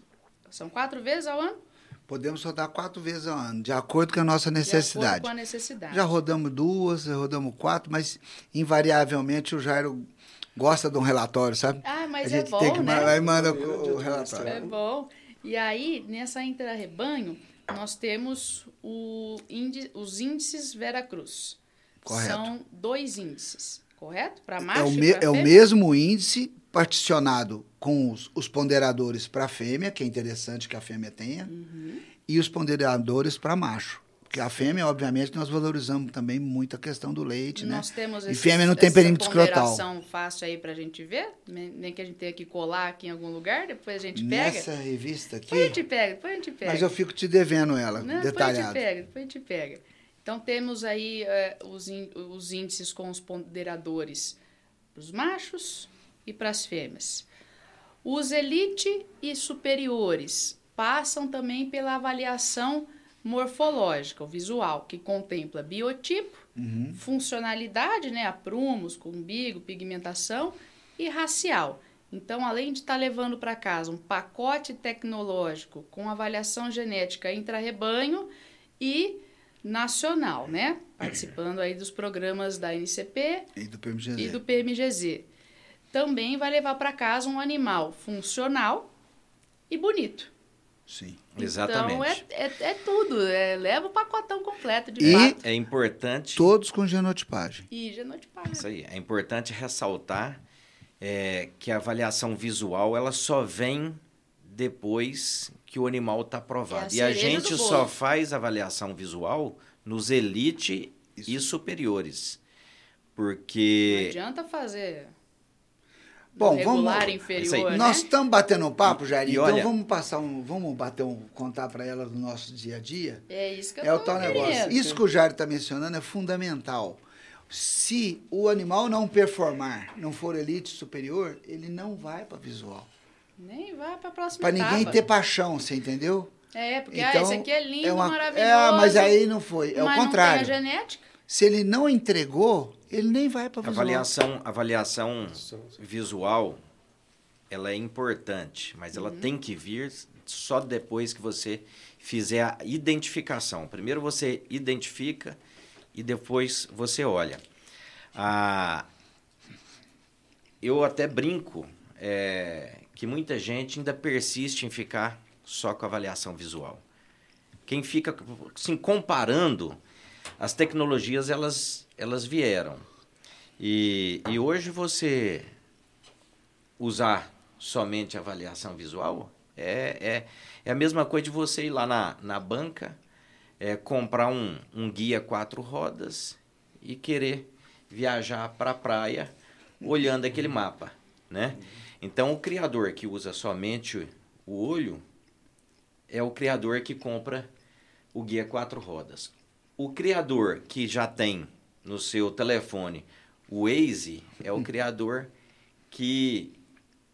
são quatro vezes ao ano? Podemos rodar quatro vezes ao ano, de acordo com a nossa De acordo necessidade. com a necessidade. Já rodamos duas, já rodamos quatro, mas invariavelmente o Jairo gosta de um relatório, sabe? Ah, mas a é gente bom, tem que né? aí manda o, o relatório. É bom. E aí, nessa intra-rebanho, nós temos o índice, os índices Veracruz. Correto. São dois índices, correto? Para macho É o, e me- pra é o fêmea? mesmo índice particionado com os, os ponderadores para fêmea, que é interessante que a fêmea tenha, Uhum. e os ponderadores para macho. Porque a fêmea, obviamente, nós valorizamos também muito a questão do leite, né? Nós temos E esses- fêmea não tem essa perímetro escrotal. ponderação fácil aí pra gente ver, nem que a gente tenha que colar aqui em algum lugar, depois a gente pega. Nessa revista aqui, Depois a gente pega, depois a gente pega. mas eu fico te devendo ela, Não, depois a gente detalhado. pega, depois a gente pega. Então temos aí eh, os, ín- os índices com os ponderadores para os machos e para as fêmeas. Os elite e superiores passam também pela avaliação morfológica, o visual, que contempla biotipo, Uhum. funcionalidade, né, aprumos, com umbigo, pigmentação e racial. Então, além de estar levando para casa um pacote tecnológico com avaliação genética intra-rebanho e nacional, né? Participando aí dos programas da NCP E do PMGZ. e do PMGZ. Também vai levar para casa um animal funcional e bonito. Sim. Exatamente. Então, é, é, é tudo. é- leva o pacotão completo de E- fato. É importante. Todos com genotipagem. E genotipagem. Isso aí. É importante ressaltar é, que a avaliação visual ela só vem depois que o animal está aprovado. É e a gente só faz avaliação visual nos elite Isso. e superiores. Não Porque adianta fazer Bom, regular vamos- inferior, Isso aí. né? Nós estamos batendo um papo, Jair, E então olha- vamos passar um, vamos bater um, contar para ela do nosso dia a dia. É isso que eu É o tô tal negócio. Isso que o Jair está mencionando é fundamental. Se o animal não performar, não for elite superior, ele não vai para visual. Nem vai pra próxima Para ninguém ter paixão, você entendeu? É, porque ah, esse aqui é lindo, é uma- maravilhoso. É, mas aí não foi. É mas o contrário. não tem a genética. Se ele não entregou, ele nem vai para visual. avaliação, avaliação visual ela é importante, mas ela tem que vir só depois que você fizer a identificação. Primeiro você identifica e depois você olha. Ah, eu até brinco é, que muita gente ainda persiste em ficar só com avaliação visual. Quem fica assim, comparando, as tecnologias elas, elas vieram. E, e hoje você usar somente avaliação visual é, é, é a mesma coisa de você ir lá na, na banca, é, comprar um, um guia quatro rodas e querer viajar para a praia olhando aquele mapa, né? Então, o criador que usa somente o olho é o criador que compra o guia quatro rodas. O criador que já tem no seu telefone o Waze é o criador que,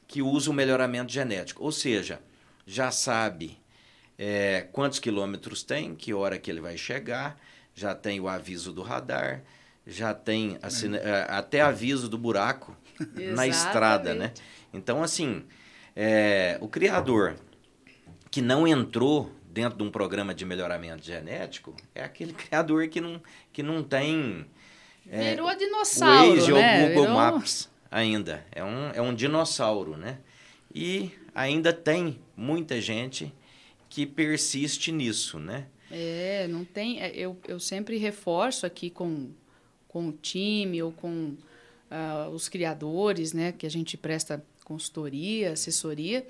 que usa o melhoramento genético. Ou seja, já sabe é, quantos quilômetros tem, que hora que ele vai chegar, já tem o aviso do radar, já tem assim, é, até aviso do buraco na estrada, né? Então, assim, é, o criador que não entrou dentro de um programa de melhoramento genético é aquele criador que não, que não tem é, Virou o dinossauro, Waze né? ou o Google Virou- Maps ainda. É um, é um dinossauro, né? E ainda tem muita gente que persiste nisso, né? É, não tem. é, Eu, eu sempre reforço aqui com, com o time ou com uh, os criadores, né, que a gente presta consultoria, assessoria,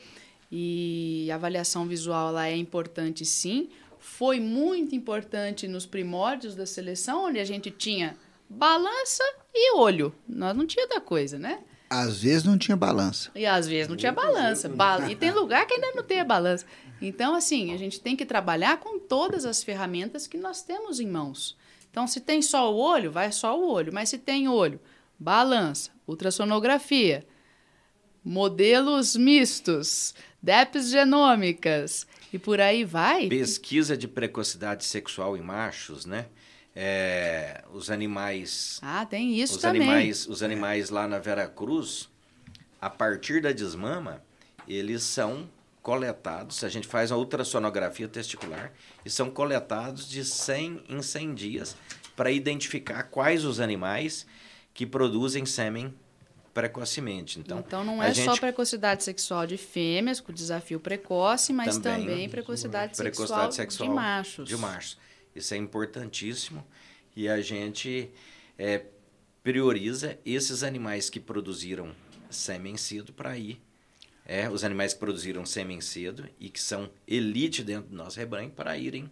e avaliação visual lá é importante sim. Foi muito importante nos primórdios da seleção, onde a gente tinha balança e olho. Nós não tinha outra coisa, né? Às vezes não tinha balança. E às vezes não tinha balança. Ba e tem lugar que ainda não tem a balança. Então, assim, a gente tem que trabalhar com todas as ferramentas que nós temos em mãos. Então, se tem só o olho, vai só o olho. Mas se tem olho, balança, ultrassonografia, modelos mistos, DEPs genômicas e por aí vai. Pesquisa de precocidade sexual em machos, né? É, os animais. Ah, tem isso os também. Animais, os animais lá na Vera Cruz, a partir da desmama, eles são coletados. A gente faz uma ultrassonografia testicular e são coletados de 100 em 100 dias para identificar quais os animais que produzem sêmen precocemente. Então, então não é gente... só precocidade sexual de fêmeas com desafio precoce, mas também, também precocidade, precocidade sexual, sexual, de machos. De machos. Isso é importantíssimo e a gente é, prioriza esses animais que produziram sêmen cedo para ir. É, os animais que produziram sêmen cedo e que são elite dentro do nosso rebanho para irem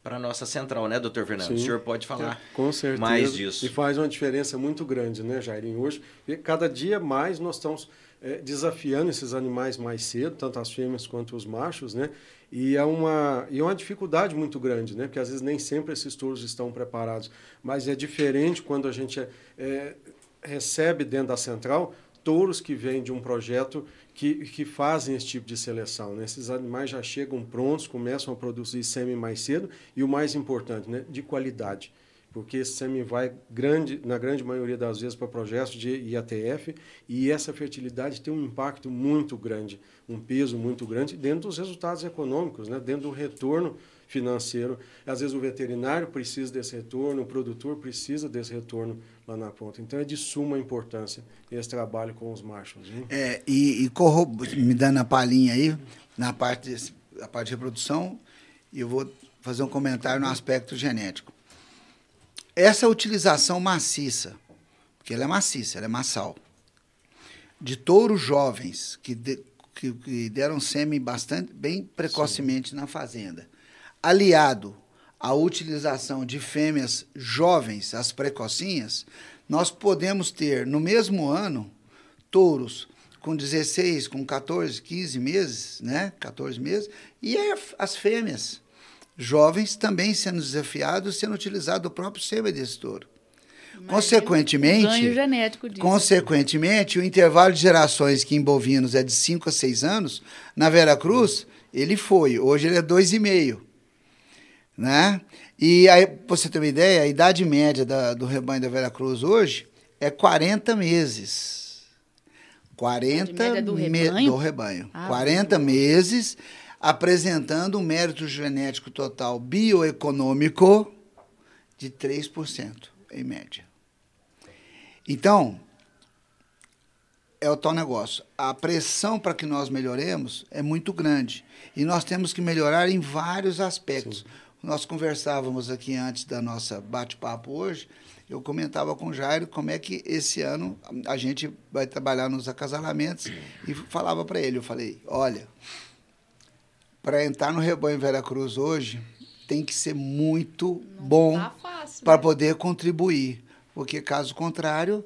para a nossa central, né, doutor Fernando? Sim, o senhor pode falar é, com certeza, mais disso. E faz uma diferença muito grande, né, Jairinho? Hoje, cada dia mais nós estamos é, desafiando esses animais mais cedo, tanto as fêmeas quanto os machos, né? E é uma, e é uma dificuldade muito grande, né? Porque às vezes nem sempre esses touros estão preparados. Mas é diferente quando a gente é, é recebe dentro da central touros que vêm de um projeto que, que fazem esse tipo de seleção. Né? Esses animais já chegam prontos, começam a produzir sêmen mais cedo e o mais importante, né? de qualidade. Porque esse sêmen vai, grande, na grande maioria das vezes, para projetos de IATF e essa fertilidade tem um impacto muito grande, um peso muito grande dentro dos resultados econômicos, né? dentro do retorno financeiro. Às vezes o veterinário precisa desse retorno, o produtor precisa desse retorno lá na ponta. Então é de suma importância esse trabalho com os machos. Hein? É, e, e corro, me dando a palhinha aí, na parte, a parte de reprodução, eu vou fazer um comentário no aspecto genético. Essa utilização maciça, porque ela é maciça, ela é massal, de touros jovens que, de, que, que deram sêmen bastante bem precocemente Sim. na fazenda, aliado à utilização de fêmeas jovens, as precocinhas, nós podemos ter no mesmo ano touros com 16, com 14, 15 meses, né? 14 meses, e as fêmeas jovens também sendo desafiados, sendo utilizado o próprio sêmen desse touro. consequentemente, ganho genético disso. consequentemente, o intervalo de gerações que em bovinos é de 5 a 6 anos, na Vera Cruz, ele foi. Hoje ele é 2,5 né? E aí, para você ter uma ideia, a idade média da, do rebanho da Vera Cruz hoje é 40 meses. 40 do rebanho? do rebanho. Ah, 40 meses apresentando um mérito genético total bioeconômico de 3%, em média. Então, é o tal negócio. A pressão para que nós melhoremos é muito grande. E nós temos que melhorar em vários aspectos. Sim. Nós conversávamos aqui antes da nossa bate-papo hoje, eu comentava com o Jairo como é que esse ano a gente vai trabalhar nos acasalamentos e falava para ele, eu falei, olha, para entrar no rebanho Vera Cruz hoje, tem que ser muito Não bom tá para né? poder contribuir, porque caso contrário,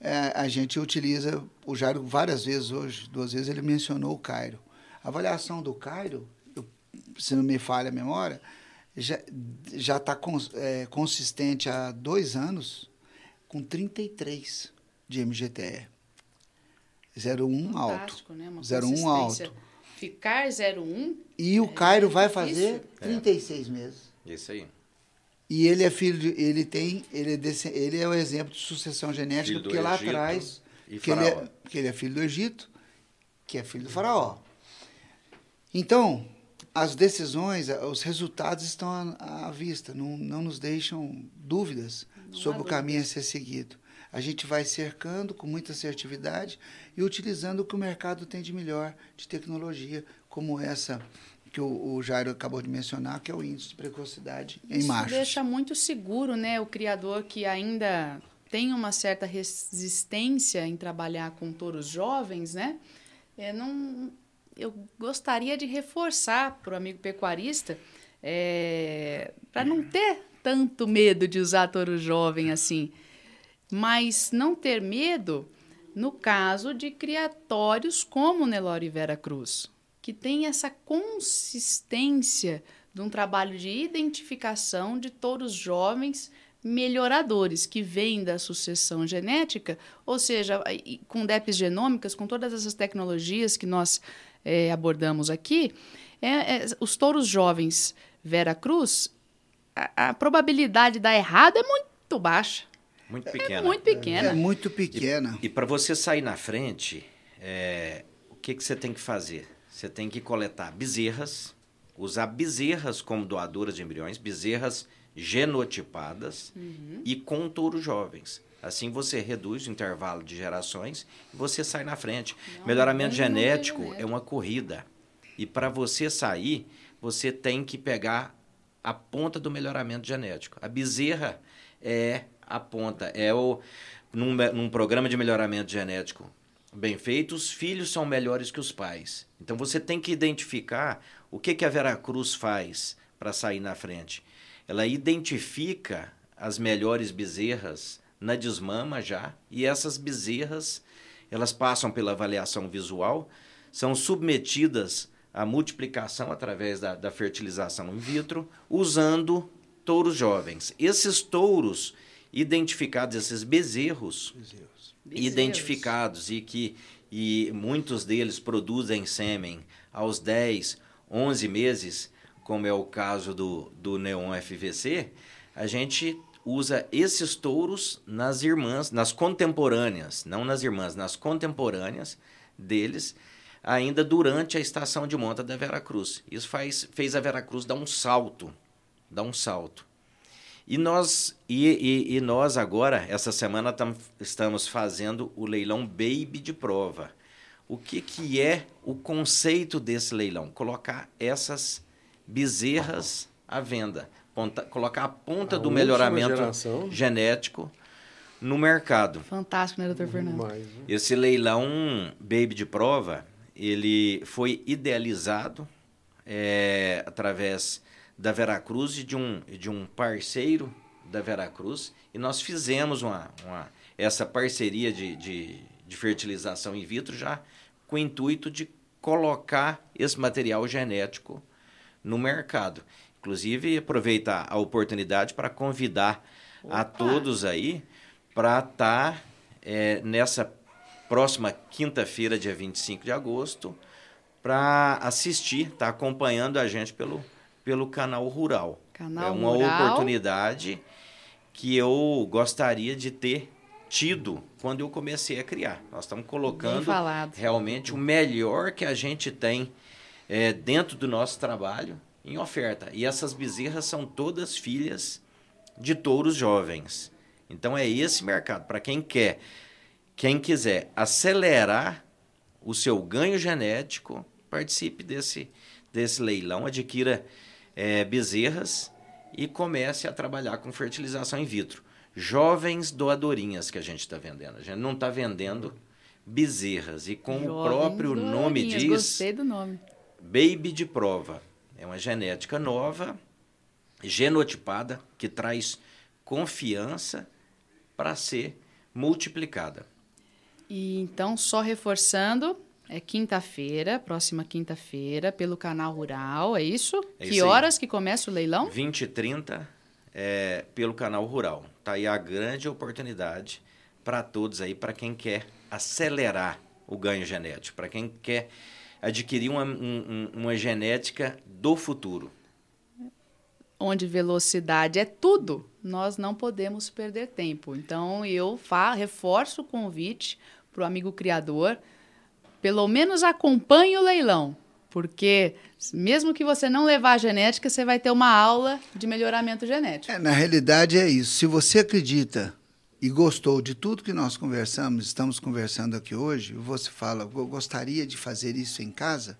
é, a gente utiliza, o Jairo várias vezes hoje, duas vezes ele mencionou o Cairo. A avaliação do Cairo, eu, se não me falha a memória, já está cons, é, consistente há dois anos com 33 de MGTE. 01 alto. Né? 01 alto. Ficar 01. E o é Cairo vai fazer 36 é. meses. Isso aí. E ele é filho de, ele tem, ele é, desse, ele é o exemplo de sucessão genética, filho porque lá atrás, que ele, é, que ele é filho do Egito, que é filho do faraó. Então, as decisões, os resultados estão à, à vista, não, não nos deixam dúvidas não sobre o caminho a ser seguido. A gente vai cercando com muita assertividade e utilizando o que o mercado tem de melhor de tecnologia, como essa que o, o Jairo acabou de mencionar, que é o índice de precocidade em Isso machos. deixa muito seguro né, o criador que ainda tem uma certa resistência em trabalhar com touros jovens, né? É, não, eu gostaria de reforçar para o amigo pecuarista é, para não ter tanto medo de usar touro jovem assim, mas não ter medo no caso de criatórios como Nelore Vera Cruz, que tem essa consistência de um trabalho de identificação de touros jovens melhoradores que vêm da sucessão genética, ou seja, com DEPs genômicas, com todas essas tecnologias que nós é, abordamos aqui, é, é, os touros jovens Vera Cruz, a, a probabilidade de dar errado é muito baixa. Muito é pequena. É muito pequena. É muito pequena. E, e para você sair na frente, é, o que, que você tem que fazer? Você tem que coletar bezerras, usar bezerras como doadoras de embriões, bezerras genotipadas uhum. e com touros jovens. Assim você reduz o intervalo de gerações e você sai na frente. Não, Melhoramento genético é uma corrida. E para você sair, você tem que pegar a ponta do melhoramento genético. A bezerra é a ponta. É o num, num programa de melhoramento genético bem feito, os filhos são melhores que os pais. Então você tem que identificar o que, que a Veracruz faz para sair na frente. Ela identifica as melhores bezerras na desmama já, e essas bezerras, elas passam pela avaliação visual, são submetidas à multiplicação através da, da fertilização in vitro, usando touros jovens. Esses touros identificados, esses bezerros, bezerros. identificados e que e muitos deles produzem sêmen aos 10, 11 meses, como é o caso do, do Neon FVC, a gente usa esses touros nas irmãs, nas contemporâneas, não nas irmãs, nas contemporâneas deles, ainda durante a estação de monta da Veracruz. Isso faz, fez a Veracruz dar um salto, dar um salto. E nós, e, e, e nós agora, essa semana, tam, estamos fazendo o leilão Baby de prova. O que, que é o conceito desse leilão? Colocar essas bezerras à venda ponta, colocar a ponta a do melhoramento geração. genético no mercado. Fantástico, né, doutor Fernando? Mais, né? Esse leilão Baby de Prova, ele foi idealizado é, através da Veracruz e de um, de um parceiro da Veracruz e nós fizemos uma, uma essa parceria de, de, de fertilização in vitro já com o intuito de colocar esse material genético no mercado. Inclusive, aproveitar a oportunidade para convidar Opa. a todos aí para estar tá, é, nessa próxima quinta-feira, dia 25 de agosto, para assistir, estar tá acompanhando a gente pelo, pelo canal Rural. Canal é uma Rural. oportunidade que eu gostaria de ter tido quando eu comecei a criar. Nós estamos colocando realmente o melhor que a gente tem é, dentro do nosso trabalho em oferta. E essas bezerras são todas filhas de touros jovens. Então é esse mercado. Para quem quer, quem quiser acelerar o seu ganho genético, participe desse, desse leilão, adquira é, bezerras e comece a trabalhar com fertilização in vitro. Jovens doadorinhas que a gente está vendendo. A gente não está vendendo bezerras. E como o próprio nome diz. Gostei do nome. Baby de prova. É uma genética nova, genotipada, que traz confiança para ser multiplicada. E então, só reforçando, é quinta-feira, próxima quinta-feira, pelo canal Rural, é isso? É que isso horas que começa o leilão? 20 e 30 é, pelo canal Rural. Tá aí a grande oportunidade para todos aí, para quem quer acelerar o ganho genético, para quem quer adquirir uma, um, uma genética do futuro. Onde velocidade é tudo, nós não podemos perder tempo. Então, eu fa reforço o convite para o amigo criador, pelo menos acompanhe o leilão, porque mesmo que você não levar a genética, você vai ter uma aula de melhoramento genético. É, na realidade é isso. Se você acredita e gostou de tudo que nós conversamos, estamos conversando aqui hoje, você fala, eu gostaria de fazer isso em casa,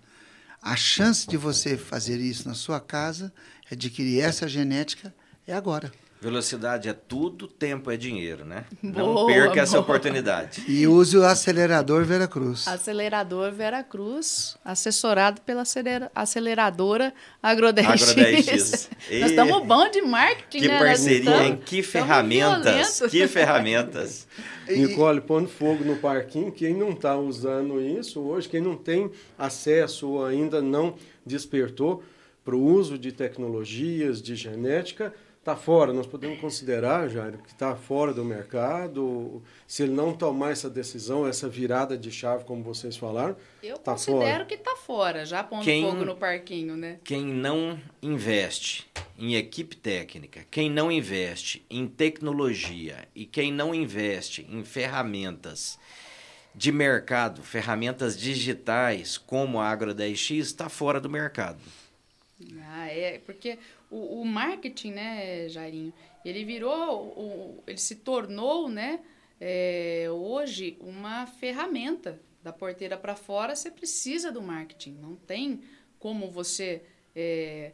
a chance de você fazer isso na sua casa, adquirir essa genética, é agora. Velocidade é tudo, tempo é dinheiro, né? Boa, Não perca essa boa. oportunidade. E use o acelerador Veracruz. Acelerador Veracruz, assessorado pela acelera- aceleradora Agro 10X. Agro 10X. Nós estamos bom de marketing, Que né? Parceria, hein? Que ferramentas, que ferramentas. Nicole, pondo fogo no parquinho, quem não está usando isso hoje, quem não tem acesso ou ainda não despertou para o uso de tecnologias, de genética, está fora. Nós podemos considerar, Jairo, que está fora do mercado. Se ele não tomar essa decisão, essa virada de chave, como vocês falaram, Eu tá considero fora. que tá fora, já pondo Quem- fogo no parquinho, né? Quem não investe em equipe técnica, quem não investe em tecnologia e quem não investe em ferramentas de mercado, ferramentas digitais como a Agro 10X, está fora do mercado. Ah, é, porque o, o marketing, né, Jairinho, ele virou, o, ele se tornou, né, é, hoje uma ferramenta da porteira para fora, você precisa do marketing. Não tem como você é,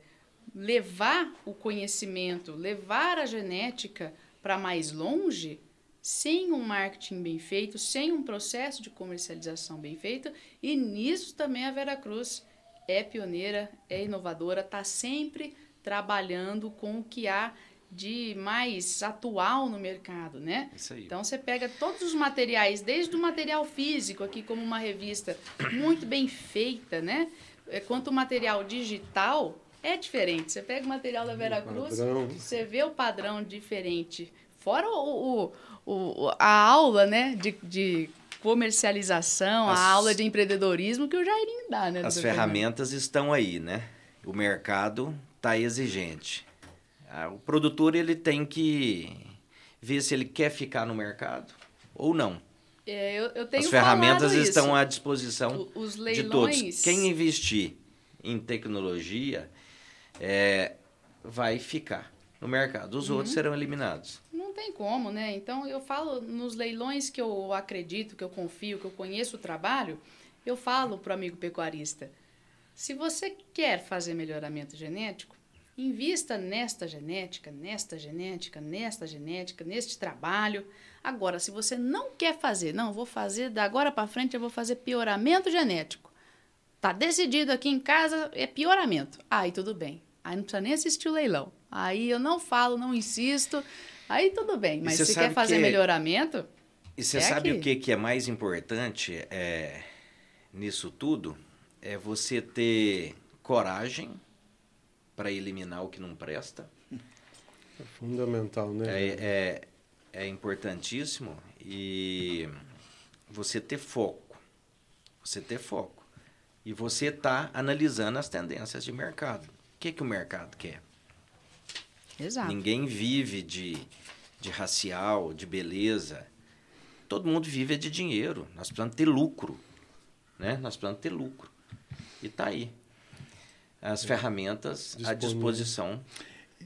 levar o conhecimento, levar a genética para mais longe sem um marketing bem feito, sem um processo de comercialização bem feito. E nisso também a Veracruz é pioneira, é inovadora, está sempre trabalhando com o que há de mais atual no mercado, né? Isso aí. Então você pega todos os materiais, desde o material físico aqui como uma revista muito bem feita, né? É, Quanto o material digital é diferente. Você pega o material da Veracruz, padrão. você vê o padrão diferente. Fora o, o, o- a aula, né, de, de comercialização, As- a aula de empreendedorismo que o Jairinho dá, né? As ferramentas estão aí, né? O mercado está exigente. Ah, O produtor ele tem que ver se ele quer ficar no mercado ou não. É, eu, eu As ferramentas estão à disposição O- os de leilões- todos. Quem investir em tecnologia é, vai ficar no mercado. Os Uhum. outros serão eliminados. Não tem como, né? Então eu falo nos leilões que eu acredito, que eu confio, que eu conheço o trabalho, eu falo para o amigo pecuarista: se você quer fazer melhoramento genético, invista nesta genética, nesta genética, nesta genética, neste trabalho. Agora, se você não quer fazer, não, vou fazer da agora para frente, eu vou fazer pioramento genético. Tá decidido aqui em casa, é pioramento. Aí tudo bem. Aí não precisa nem assistir o leilão. Aí eu não falo, não insisto. Aí tudo bem. Mas se quer fazer que- melhoramento, E você É sabe aqui. o que, que é mais importante é, nisso tudo? É você ter coragem para eliminar o que não presta. É fundamental, né? É, é, é importantíssimo e você ter foco. Você ter foco. E você tá analisando as tendências de mercado. O que, que o mercado quer? exato. Ninguém vive de, de racial, de beleza. Todo mundo vive é de dinheiro. Nós precisamos ter lucro. Né? Nós precisamos ter lucro. E tá aí. As ferramentas à Disponível. disposição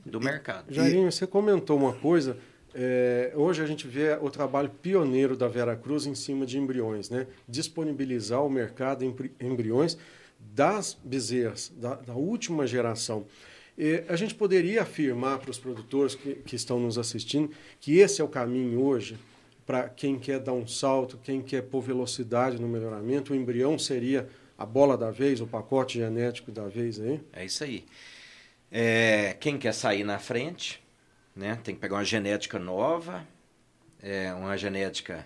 do mercado. Jairinho, você comentou uma coisa. é, hoje a gente vê o trabalho pioneiro da Veracruz em cima de embriões, né? Disponibilizar ao mercado embri- embriões das bezerras, da, da última geração. E a gente poderia afirmar para os produtores que, que estão nos assistindo que esse é o caminho hoje para quem quer dar um salto, quem quer pôr velocidade no melhoramento. O embrião seria a bola da vez, o pacote genético da vez aí? É isso aí. É, quem quer sair na frente, né, tem que pegar uma genética nova, é, uma genética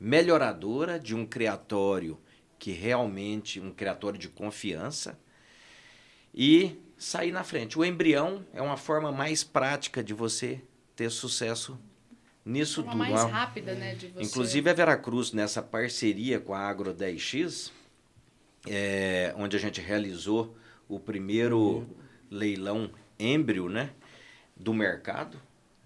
melhoradora de um criatório que realmente um criatório de confiança e sair na frente. O embrião é uma forma mais prática de você ter sucesso nisso Uma tudo. mais Uma- rápida, né? De você... Inclusive a Veracruz, nessa parceria com a Agro 10X, é, onde a gente realizou o primeiro leilão êmbrio né, do mercado,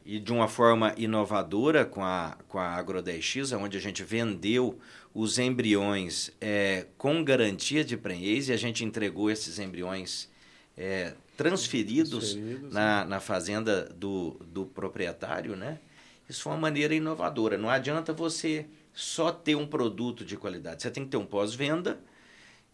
e de uma forma inovadora com a, com a Agro 10X, onde a gente vendeu os embriões é, com garantia de prenhez e a gente entregou esses embriões é, transferidos, Transferidos, na, na fazenda do, do proprietário, né? Isso foi uma maneira inovadora. Não adianta você só ter um produto de qualidade. Você tem que ter um pós-venda.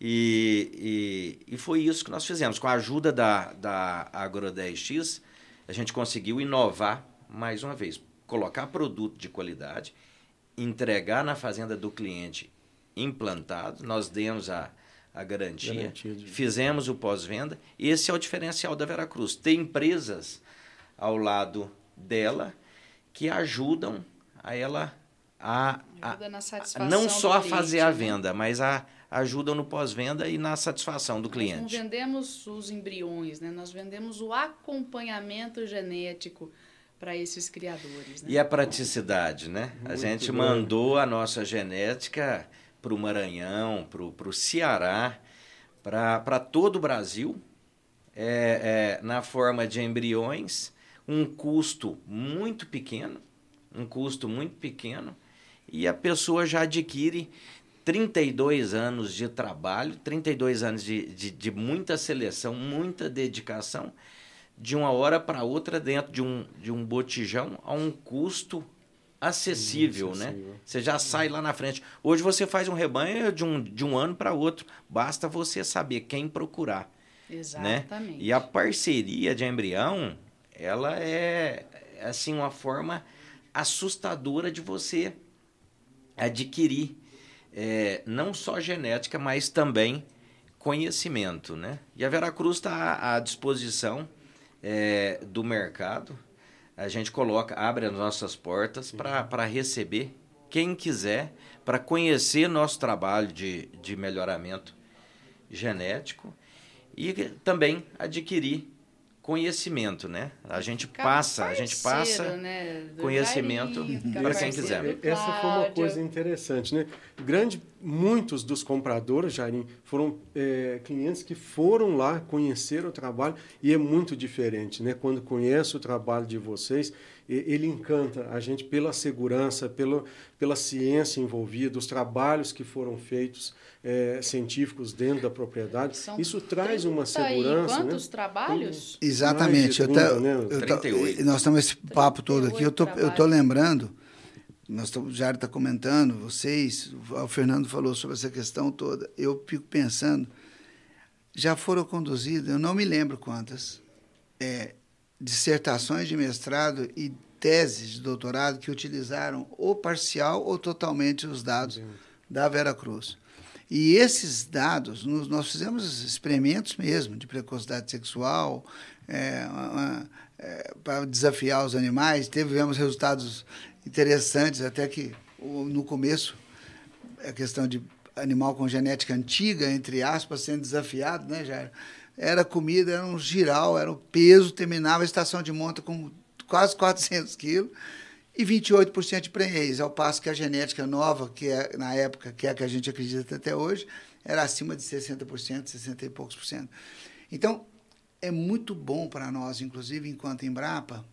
E, e, e foi isso que nós fizemos. Com a ajuda da, da Agro 10X, a gente conseguiu inovar mais uma vez, colocar produto de qualidade, entregar na fazenda do cliente implantado, nós demos a, a garantia, garantia de... fizemos o pós-venda. Esse é o diferencial da Veracruz. Tem empresas ao lado dela que ajudam a ela a, a, a não só a fazer a né? venda, mas a ajudam no pós-venda e na satisfação do cliente. Nós não vendemos os embriões, né? nós vendemos o acompanhamento genético para esses criadores. Né? E a praticidade, né? Muito a gente bom. mandou a nossa genética para o Maranhão, para o Ceará, para todo o Brasil, é, é, na forma de embriões, um custo muito pequeno, um custo muito pequeno, e a pessoa já adquire 32 anos de trabalho, 32 anos de, de, de muita seleção, muita dedicação, de uma hora para outra dentro de um, de um botijão a um custo acessível, né? Você já sai lá na frente. Hoje você faz um rebanho de um, de um ano para outro. Basta você saber quem procurar. Né? Exatamente. Né? E a parceria de embrião, ela é assim uma forma assustadora de você adquirir é, não só genética, mas também conhecimento, né? E a Veracruz está à disposição é, do mercado. A gente coloca, abre as nossas portas para receber quem quiser, para conhecer nosso trabalho de, de melhoramento genético e também adquirir conhecimento, né? A gente passa, a gente passa né? conhecimento para quem quiser. Essa foi uma coisa interessante, né? Grande, muitos dos compradores, Jairim, foram é, clientes que foram lá conhecer o trabalho e é muito diferente, né? Quando conhece o trabalho de vocês, ele encanta a gente pela segurança, pela, pela ciência envolvida, os trabalhos que foram feitos é, científicos dentro da propriedade. São Isso traz uma segurança. E quantos né? trabalhos? Exatamente. 30, eu, né? eu 38. Nós estamos esse papo todo aqui. Eu tô, eu tô lembrando. Nós o Jair está comentando, vocês, o Fernando falou sobre essa questão toda. Eu fico pensando, já foram conduzidas, eu não me lembro quantas, é, dissertações de mestrado e teses de doutorado que utilizaram ou parcial ou totalmente os dados da Vera Cruz. E esses dados, nós fizemos experimentos mesmo de precocidade sexual, é, é, para desafiar os animais, tivemos resultados interessantes, até que no começo, a questão de animal com genética antiga, entre aspas, sendo desafiado, né, já era comida, era um giral, era o peso, terminava a estação de monta com quase 400 quilos, e 28% de prenhez, ao passo que a genética nova, que é na época, que é a que a gente acredita até hoje, era acima de 60%, 60 e poucos por cento. Então, é muito bom para nós, inclusive enquanto Embrapa,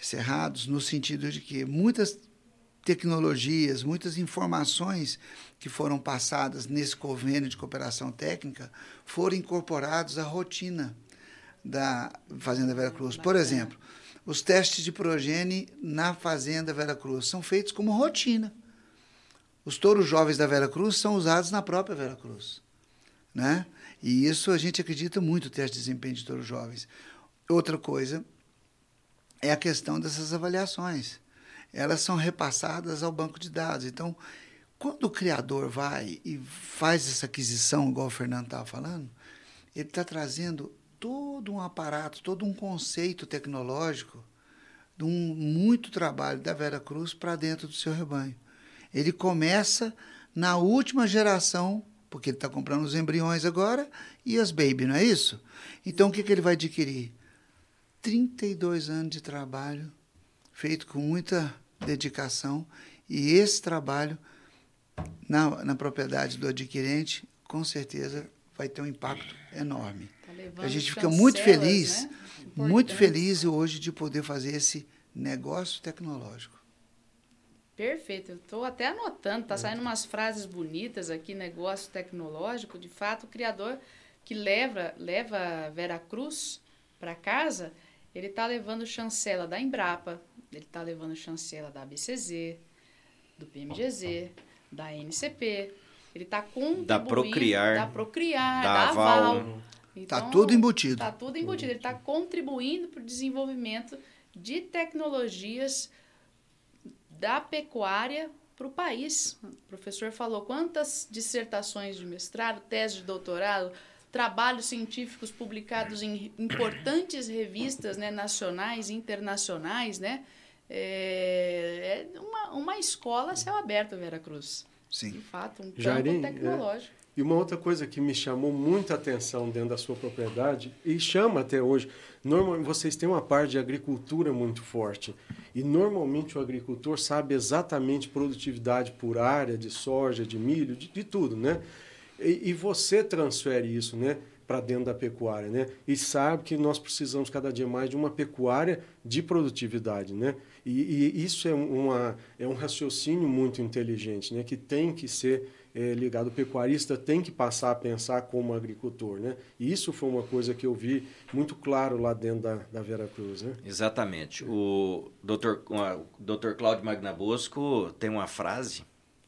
Cerrados, no sentido de que muitas tecnologias, muitas informações que foram passadas nesse convênio de cooperação técnica foram incorporados à rotina da Fazenda Vera Cruz. Por exemplo, os testes de progênie na Fazenda Vera Cruz são feitos como rotina. Os touros jovens da Vera Cruz são usados na própria Vera Cruz. Né? E isso a gente acredita muito, o teste de desempenho de touros jovens. Outra coisa é a questão dessas avaliações. Elas são repassadas ao banco de dados. Então, quando o criador vai e faz essa aquisição, igual o Fernando estava falando, ele está trazendo todo um aparato, todo um conceito tecnológico de um muito trabalho da Vera Cruz para dentro do seu rebanho. Ele começa na última geração, porque ele está comprando os embriões agora e as baby, não é isso? Então o que, que ele vai adquirir? 32 anos de trabalho feito com muita dedicação e esse trabalho na, na propriedade do adquirente, com certeza vai ter um impacto enorme. Tá a gente fica muito feliz, né? muito feliz hoje de poder fazer esse negócio tecnológico. Perfeito, eu estou até anotando, tá saindo umas frases bonitas aqui, negócio tecnológico. De fato, o criador que leva, leva Vera Cruz para casa, ele está levando chancela da Embrapa, ele está levando chancela da ABCZ, do PMGZ, da NCP, ele está contribuindo... Da Procriar. Da Procriar, da, da Aval. Aval Está então, tudo embutido. Está tudo embutido. Ele está contribuindo para o desenvolvimento de tecnologias da pecuária para o país. O professor falou quantas dissertações de mestrado, tese de doutorado, trabalhos científicos publicados em importantes revistas né, nacionais e internacionais, né? É, é uma, uma escola a céu aberto, Vera Cruz. Sim. De fato, um campo Jairim, é, tecnológico. É. E uma outra coisa que me chamou muita atenção dentro da sua propriedade, e chama até hoje, normalmente vocês têm uma parte de agricultura muito forte. E normalmente o agricultor sabe exatamente produtividade por área de soja, de milho, de, de tudo, né? E, e, você transfere isso, né? para dentro da pecuária, né? E sabe que nós precisamos cada dia mais de uma pecuária de produtividade, né? E, e isso é, uma, é um raciocínio muito inteligente, né? Que tem que ser é, ligado. O pecuarista tem que passar a pensar como agricultor, né? E isso foi uma coisa que eu vi muito claro lá dentro da, da Vera Cruz, né? Exatamente. O doutor, o doutor Cláudio Magnabosco tem uma frase,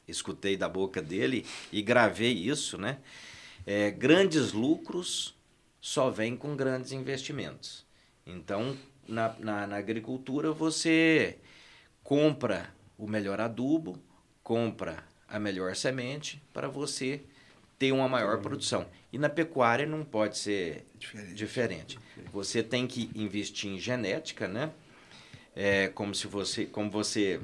escutei da boca dele e gravei isso, né? É, grandes lucros só vêm com grandes investimentos. Então, na, na, na agricultura, você compra o melhor adubo, compra a melhor semente para você ter uma maior produção. E na pecuária não pode ser diferente. diferente. Você tem que investir em genética, né? É como se você, como você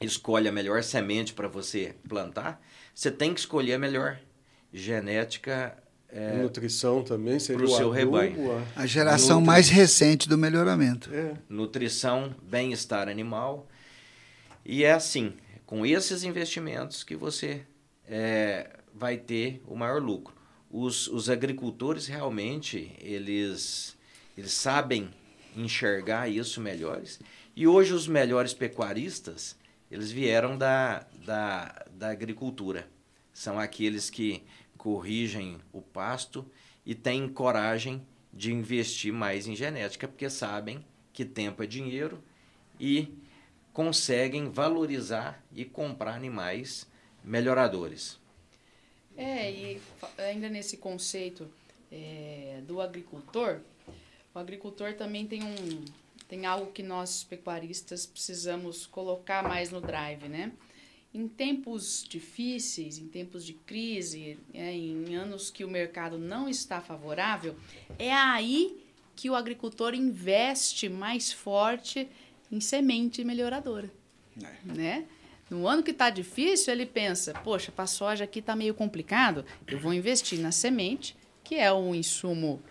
escolhe a melhor semente para você plantar, você tem que escolher a melhor genética é, nutrição também seria o seu adubo, rebanho. A, a geração mais recente do melhoramento. É. Nutrição, bem-estar animal. E é assim, com esses investimentos que você é, vai ter o maior lucro. Os, os agricultores realmente eles, eles sabem enxergar isso melhores. E hoje os melhores pecuaristas eles vieram da, da, da agricultura. São aqueles que corrigem o pasto e têm coragem de investir mais em genética, porque sabem que tempo é dinheiro e conseguem valorizar e comprar animais melhoradores. É, e ainda nesse conceito é, do agricultor, o agricultor também tem um tem algo que nós pecuaristas precisamos colocar mais no drive, né? Em tempos difíceis, em tempos de crise, é, em anos que o mercado não está favorável, é aí que o agricultor investe mais forte em semente melhoradora. É. Né? No ano que está difícil, ele pensa: poxa, para a soja aqui está meio complicado, eu vou investir na semente, que é um insumo,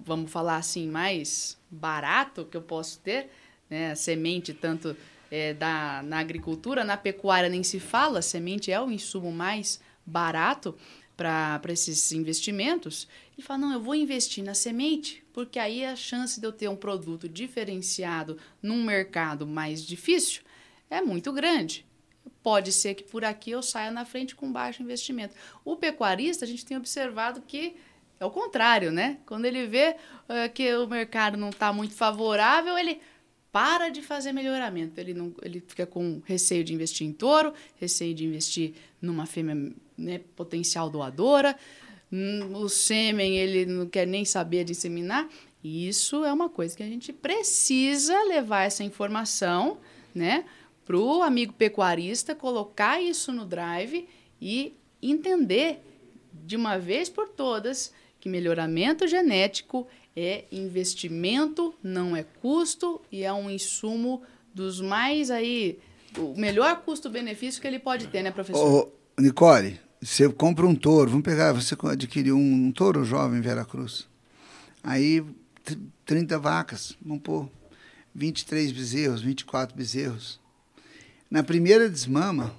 vamos falar assim, mais barato que eu posso ter. Né? A semente, tanto é, da, na agricultura, na pecuária nem se fala, semente é o insumo mais barato para esses investimentos, ele fala: não, eu vou investir na semente, porque aí a chance de eu ter um produto diferenciado num mercado mais difícil é muito grande. Pode ser que por aqui eu saia na frente com baixo investimento. O pecuarista, a gente tem observado que é o contrário, né? Quando ele vê uh, que o mercado não está muito favorável, ele para de fazer melhoramento. Ele, não, ele fica com receio de investir em touro, receio de investir numa fêmea né, potencial doadora. Hum, o sêmen ele não quer nem saber disseminar. Isso é uma coisa que a gente precisa levar essa informação né, para o amigo pecuarista, colocar isso no drive e entender de uma vez por todas que melhoramento genético é investimento, não é custo e é um insumo dos mais aí o melhor custo-benefício que ele pode ter, né, professor? Ô, Nicole, você compra um touro, vamos pegar, você adquiriu um, um touro jovem em Veracruz. Aí 30 vacas, vamos pôr 23 bezerros, 24 bezerros. Na primeira desmama,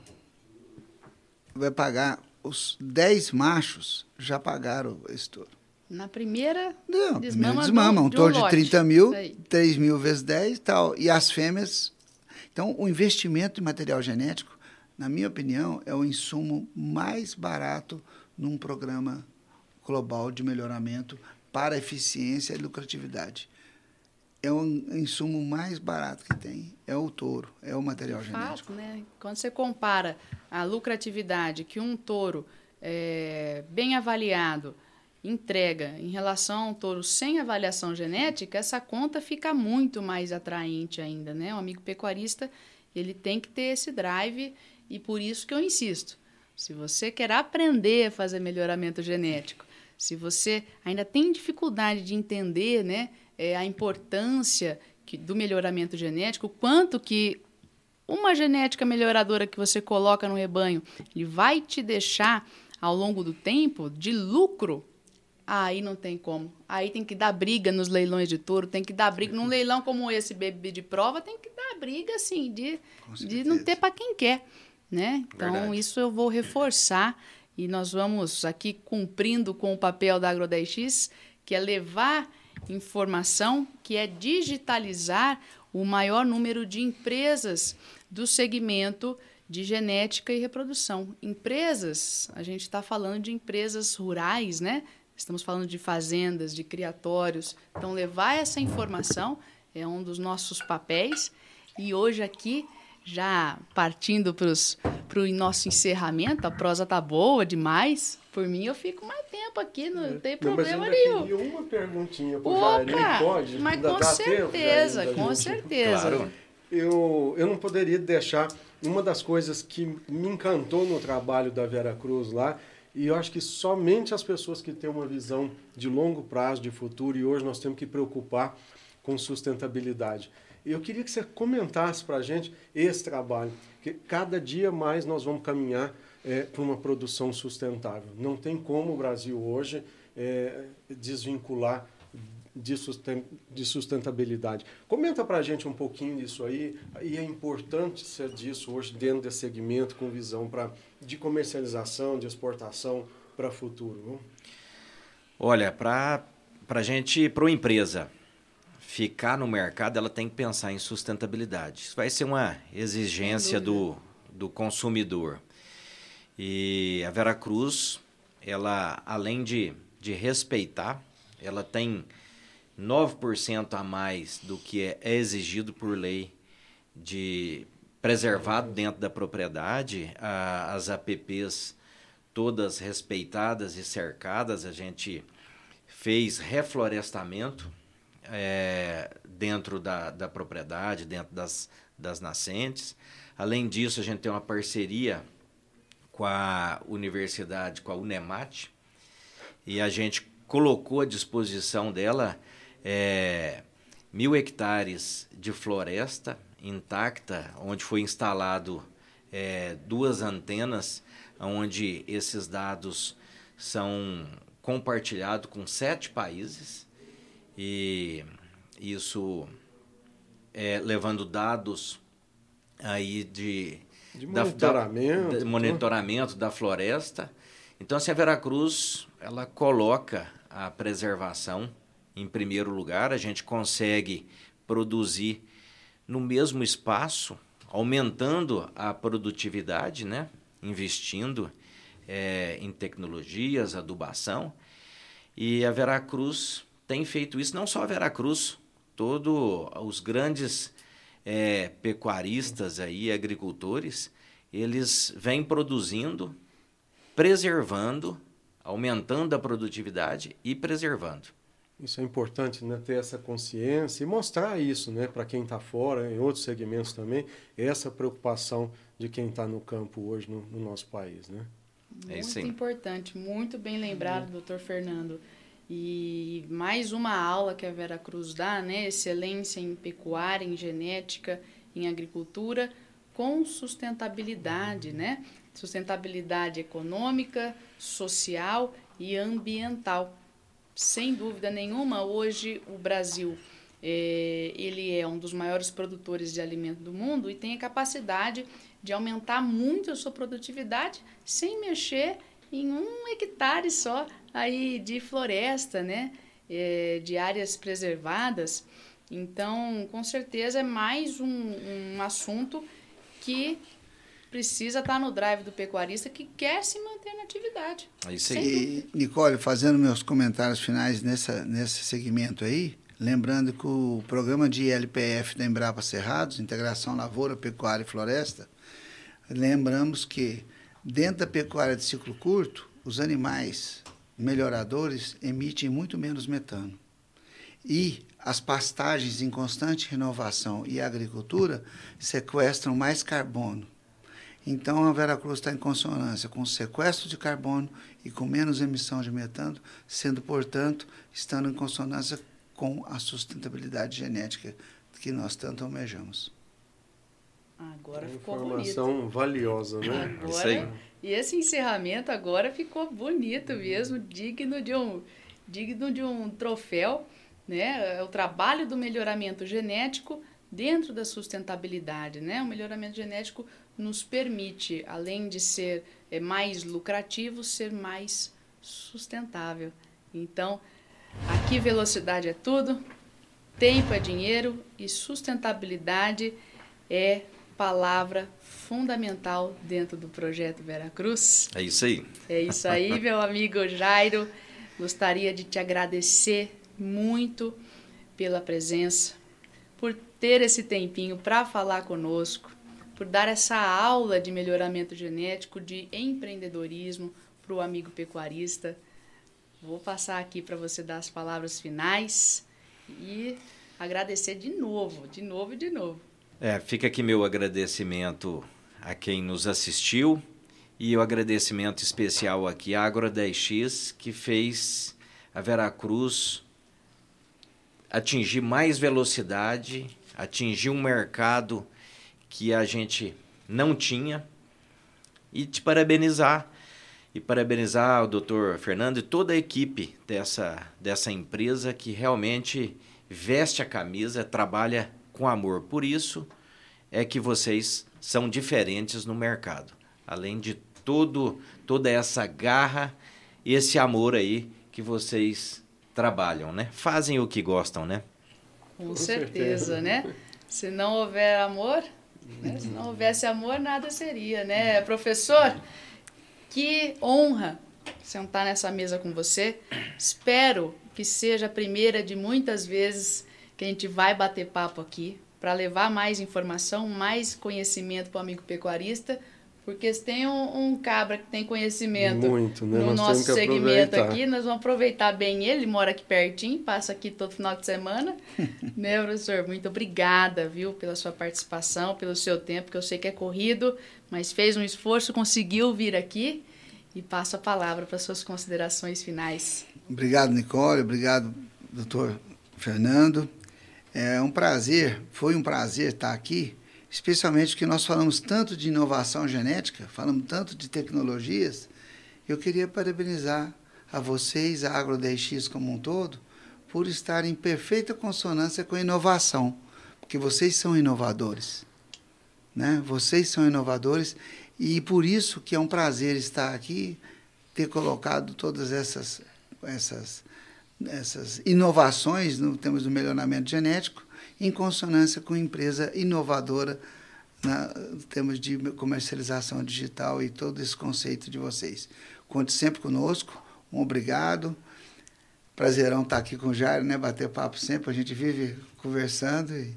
vai pagar os 10 machos já pagaram esse touro. Na primeira Não, desmama, desmama um touro de, de 30 mil, 3 mil vezes 10 e tal. E as fêmeas. Então, o investimento em material genético, na minha opinião, é o insumo mais barato num programa global de melhoramento para eficiência e lucratividade. É o insumo mais barato que tem, é o touro, é o material de genético. Fato, né? Quando você compara a lucratividade que um touro é, bem avaliado entrega em relação ao touro sem avaliação genética, essa conta fica muito mais atraente ainda, né? O amigo pecuarista, ele tem que ter esse drive e por isso que eu insisto. Se você quer aprender a fazer melhoramento genético, se você ainda tem dificuldade de entender, né, é, a importância que, do melhoramento genético, quanto que uma genética melhoradora que você coloca no rebanho, ele vai te deixar ao longo do tempo de lucro Aí não tem como. Aí tem que dar briga nos leilões de touro, tem que dar briga. Num leilão como esse, bebê de prova, tem que dar briga, assim, de, de não ter para quem quer. Né? Então, Verdade. isso eu vou reforçar e nós vamos aqui cumprindo com o papel da Agro10X, que é levar informação, que é digitalizar o maior número de empresas do segmento de genética e reprodução. Empresas, a gente está falando de empresas rurais, né? Estamos falando de fazendas, de criatórios. Então, levar essa informação é um dos nossos papéis. E hoje aqui, já partindo para o nosso encerramento, a prosa tá boa demais. Por mim, eu fico mais tempo aqui, não é. tem problema não, nenhum. Eu uma perguntinha para o Jair, pode? Mas com certeza, tempo, com certeza. Claro. Eu, eu não poderia deixar uma das coisas que me encantou no trabalho da Vera Cruz lá e eu acho que somente as pessoas que têm uma visão de longo prazo, de futuro, e hoje nós temos que preocupar com sustentabilidade. Eu queria que você comentasse para a gente esse trabalho, que cada dia mais nós vamos caminhar é, para uma produção sustentável. Não tem como o Brasil hoje é, desvincular de, susten de sustentabilidade. Comenta para a gente um pouquinho disso aí e a importância disso hoje dentro desse segmento com visão pra, de comercialização, de exportação para o futuro. Não? Olha, para a gente, para uma empresa ficar no mercado, ela tem que pensar em sustentabilidade. Isso vai ser uma exigência do, do consumidor. E a Veracruz, ela, além de, de respeitar, ela tem 9% a mais do que é exigido por lei de preservado dentro da propriedade, a, as APPs todas respeitadas e cercadas, a gente fez reflorestamento é, dentro da, da propriedade, dentro das, das nascentes. Além disso, a gente tem uma parceria com a universidade, com a Unemat, e a gente colocou à disposição dela é, mil hectares de floresta intacta, onde foi instalado é, duas antenas, onde esses dados são compartilhados com sete países e isso é, levando dados aí de, de monitoramento, da, da, monitoramento da floresta. Então, assim, a Veracruz ela coloca a preservação em primeiro lugar, a gente consegue produzir no mesmo espaço, aumentando a produtividade, né? investindo é, em tecnologias, adubação. E a Veracruz tem feito isso, não só a Veracruz, todos os grandes é, pecuaristas aí, agricultores, eles vêm produzindo, preservando, aumentando a produtividade e preservando. Isso é importante, né, ter essa consciência e mostrar isso, né, para quem está fora, em outros segmentos também, essa preocupação de quem está no campo hoje no, no nosso país, né? É muito importante, muito bem lembrado, uhum. doutor Fernando. E mais uma aula que a Vera Cruz dá, né? Excelência em pecuária, em genética, em agricultura, com sustentabilidade, né? Sustentabilidade econômica, social e ambiental sem dúvida nenhuma, hoje o Brasil é, ele é um dos maiores produtores de alimento do mundo e tem a capacidade de aumentar muito a sua produtividade sem mexer em um hectare só aí de floresta, né? É, de áreas preservadas. Então, com certeza é mais um, um assunto que precisa estar no drive do pecuarista que quer se manter na atividade. É isso aí. E, Nicole, fazendo meus comentários finais nessa, nesse segmento aí, lembrando que o programa de LPF da Embrapa Cerrados, Integração Lavoura, Pecuária e Floresta, lembramos que dentro da pecuária de ciclo curto, os animais melhoradores emitem muito menos metano. E as pastagens em constante renovação e a agricultura sequestram mais carbono. Então a Veracruz está em consonância com o sequestro de carbono e com menos emissão de metano, sendo, portanto, estando em consonância com a sustentabilidade genética que nós tanto almejamos. Agora é ficou informação bonito. valiosa, né? Agora, Isso aí. E esse encerramento agora ficou bonito mesmo, digno de um, digno de um troféu, né? É o trabalho do melhoramento genético dentro da sustentabilidade, né? O melhoramento genético nos permite, além de ser é, mais lucrativo, ser mais sustentável. Então, aqui velocidade é tudo, tempo é dinheiro e sustentabilidade é palavra fundamental dentro do projeto Vera Cruz. É isso aí. É isso aí, meu amigo Jairo. Gostaria de te agradecer muito pela presença, por ter esse tempinho para falar conosco, por dar essa aula de melhoramento genético, de empreendedorismo para o amigo pecuarista. Vou passar aqui para você dar as palavras finais e agradecer de novo, de novo e de novo. É, fica aqui meu agradecimento a quem nos assistiu e o agradecimento especial aqui à Agro 10X, que fez a Veracruz atingir mais velocidade, atingir um mercado que a gente não tinha e te parabenizar e parabenizar o Dr. Fernando e toda a equipe dessa, dessa empresa que realmente veste a camisa, trabalha com amor. Por isso é que vocês são diferentes no mercado. Além de todo, toda essa garra, esse amor aí que vocês trabalham, né? Fazem o que gostam, né? Com, certeza, né? Se não houver amor, né? se não houvesse amor, nada seria, né? Professor, que honra sentar nessa mesa com você. Espero que seja a primeira de muitas vezes que a gente vai bater papo aqui para levar mais informação, mais conhecimento para o amigo pecuarista, porque se tem um, um, cabra que tem conhecimento Muito, né? no nós nosso segmento aqui, nós vamos aproveitar bem ele, ele mora aqui pertinho, passa aqui todo final de semana. né, professor? Muito obrigada, viu, pela sua participação, pelo seu tempo, que eu sei que é corrido, mas fez um esforço, conseguiu vir aqui e passo a palavra para suas considerações finais. Obrigado, Nicole, obrigado, doutor Fernando. É um prazer, foi um prazer estar aqui, especialmente porque nós falamos tanto de inovação genética, falamos tanto de tecnologias. Eu queria parabenizar a vocês, a Agro 10X como um todo, por estar em perfeita consonância com a inovação, porque vocês são inovadores. Né? Vocês são inovadores e por isso que é um prazer estar aqui, ter colocado todas essas, essas essas inovações no termos do melhoramento genético em consonância com empresa inovadora na termos de comercialização digital e todo esse conceito de vocês. Conte sempre conosco. Um obrigado. Prazerão estar aqui com o Jair, né? Bater papo sempre. A gente vive conversando e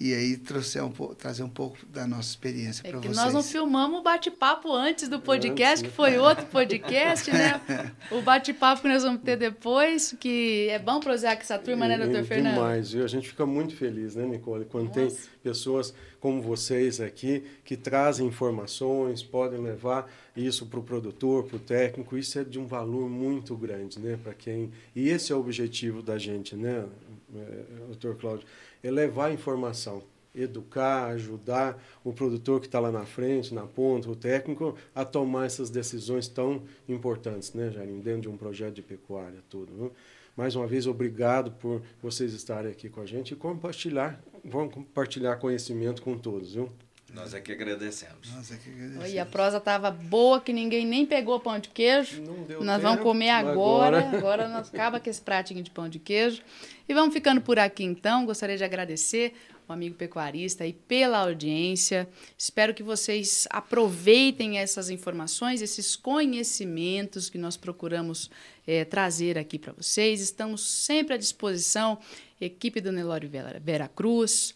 e aí trouxer um, trazer um pouco da nossa experiência é para vocês. Nós não filmamos o bate-papo antes do podcast, antes, que foi outro podcast, né? o bate-papo que nós vamos ter depois, que é bom prosear com essa turma, né, doutor Fernando? Demais, viu? A gente fica muito feliz, né, Nicole, quando nossa. tem pessoas como vocês aqui que trazem informações, podem levar isso para o produtor, para o técnico, isso é de um valor muito grande, né, para quem... E esse é o objetivo da gente, né, é, doutor Cláudio? É levar informação, educar, ajudar o produtor que está lá na frente, na ponta, o técnico, a tomar essas decisões tão importantes, né, Jairinho, dentro de um projeto de pecuária, tudo. Viu? Mais uma vez, obrigado por vocês estarem aqui com a gente e compartilhar, vamos compartilhar conhecimento com todos, viu? Nós é que agradecemos. Nós é que agradecemos. E a prosa estava boa, que ninguém nem pegou pão de queijo. Não deu nós tempo, vamos comer agora. Agora, agora nós acaba com esse pratinho de pão de queijo. E vamos ficando por aqui então. Gostaria de agradecer o amigo pecuarista aí pela audiência. Espero que vocês aproveitem essas informações, esses conhecimentos que nós procuramos é, trazer aqui para vocês. Estamos sempre à disposição, equipe do Nelório Vera Cruz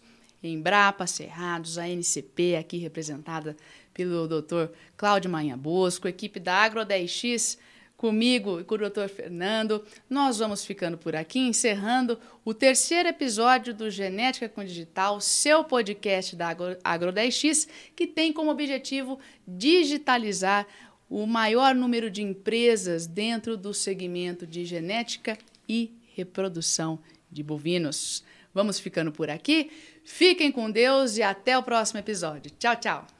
Embrapa, Cerrados, a NCP, aqui representada pelo Dr. Cláudio Manha Bosco, equipe da Agro 10X, comigo e com o doutor Fernando. Nós vamos ficando por aqui, encerrando o terceiro episódio do Genética com Digital, seu podcast da Agro, Agro 10X, que tem como objetivo digitalizar o maior número de empresas dentro do segmento de genética e reprodução de bovinos. Vamos ficando por aqui. Fiquem com Deus e até o próximo episódio. Tchau, tchau.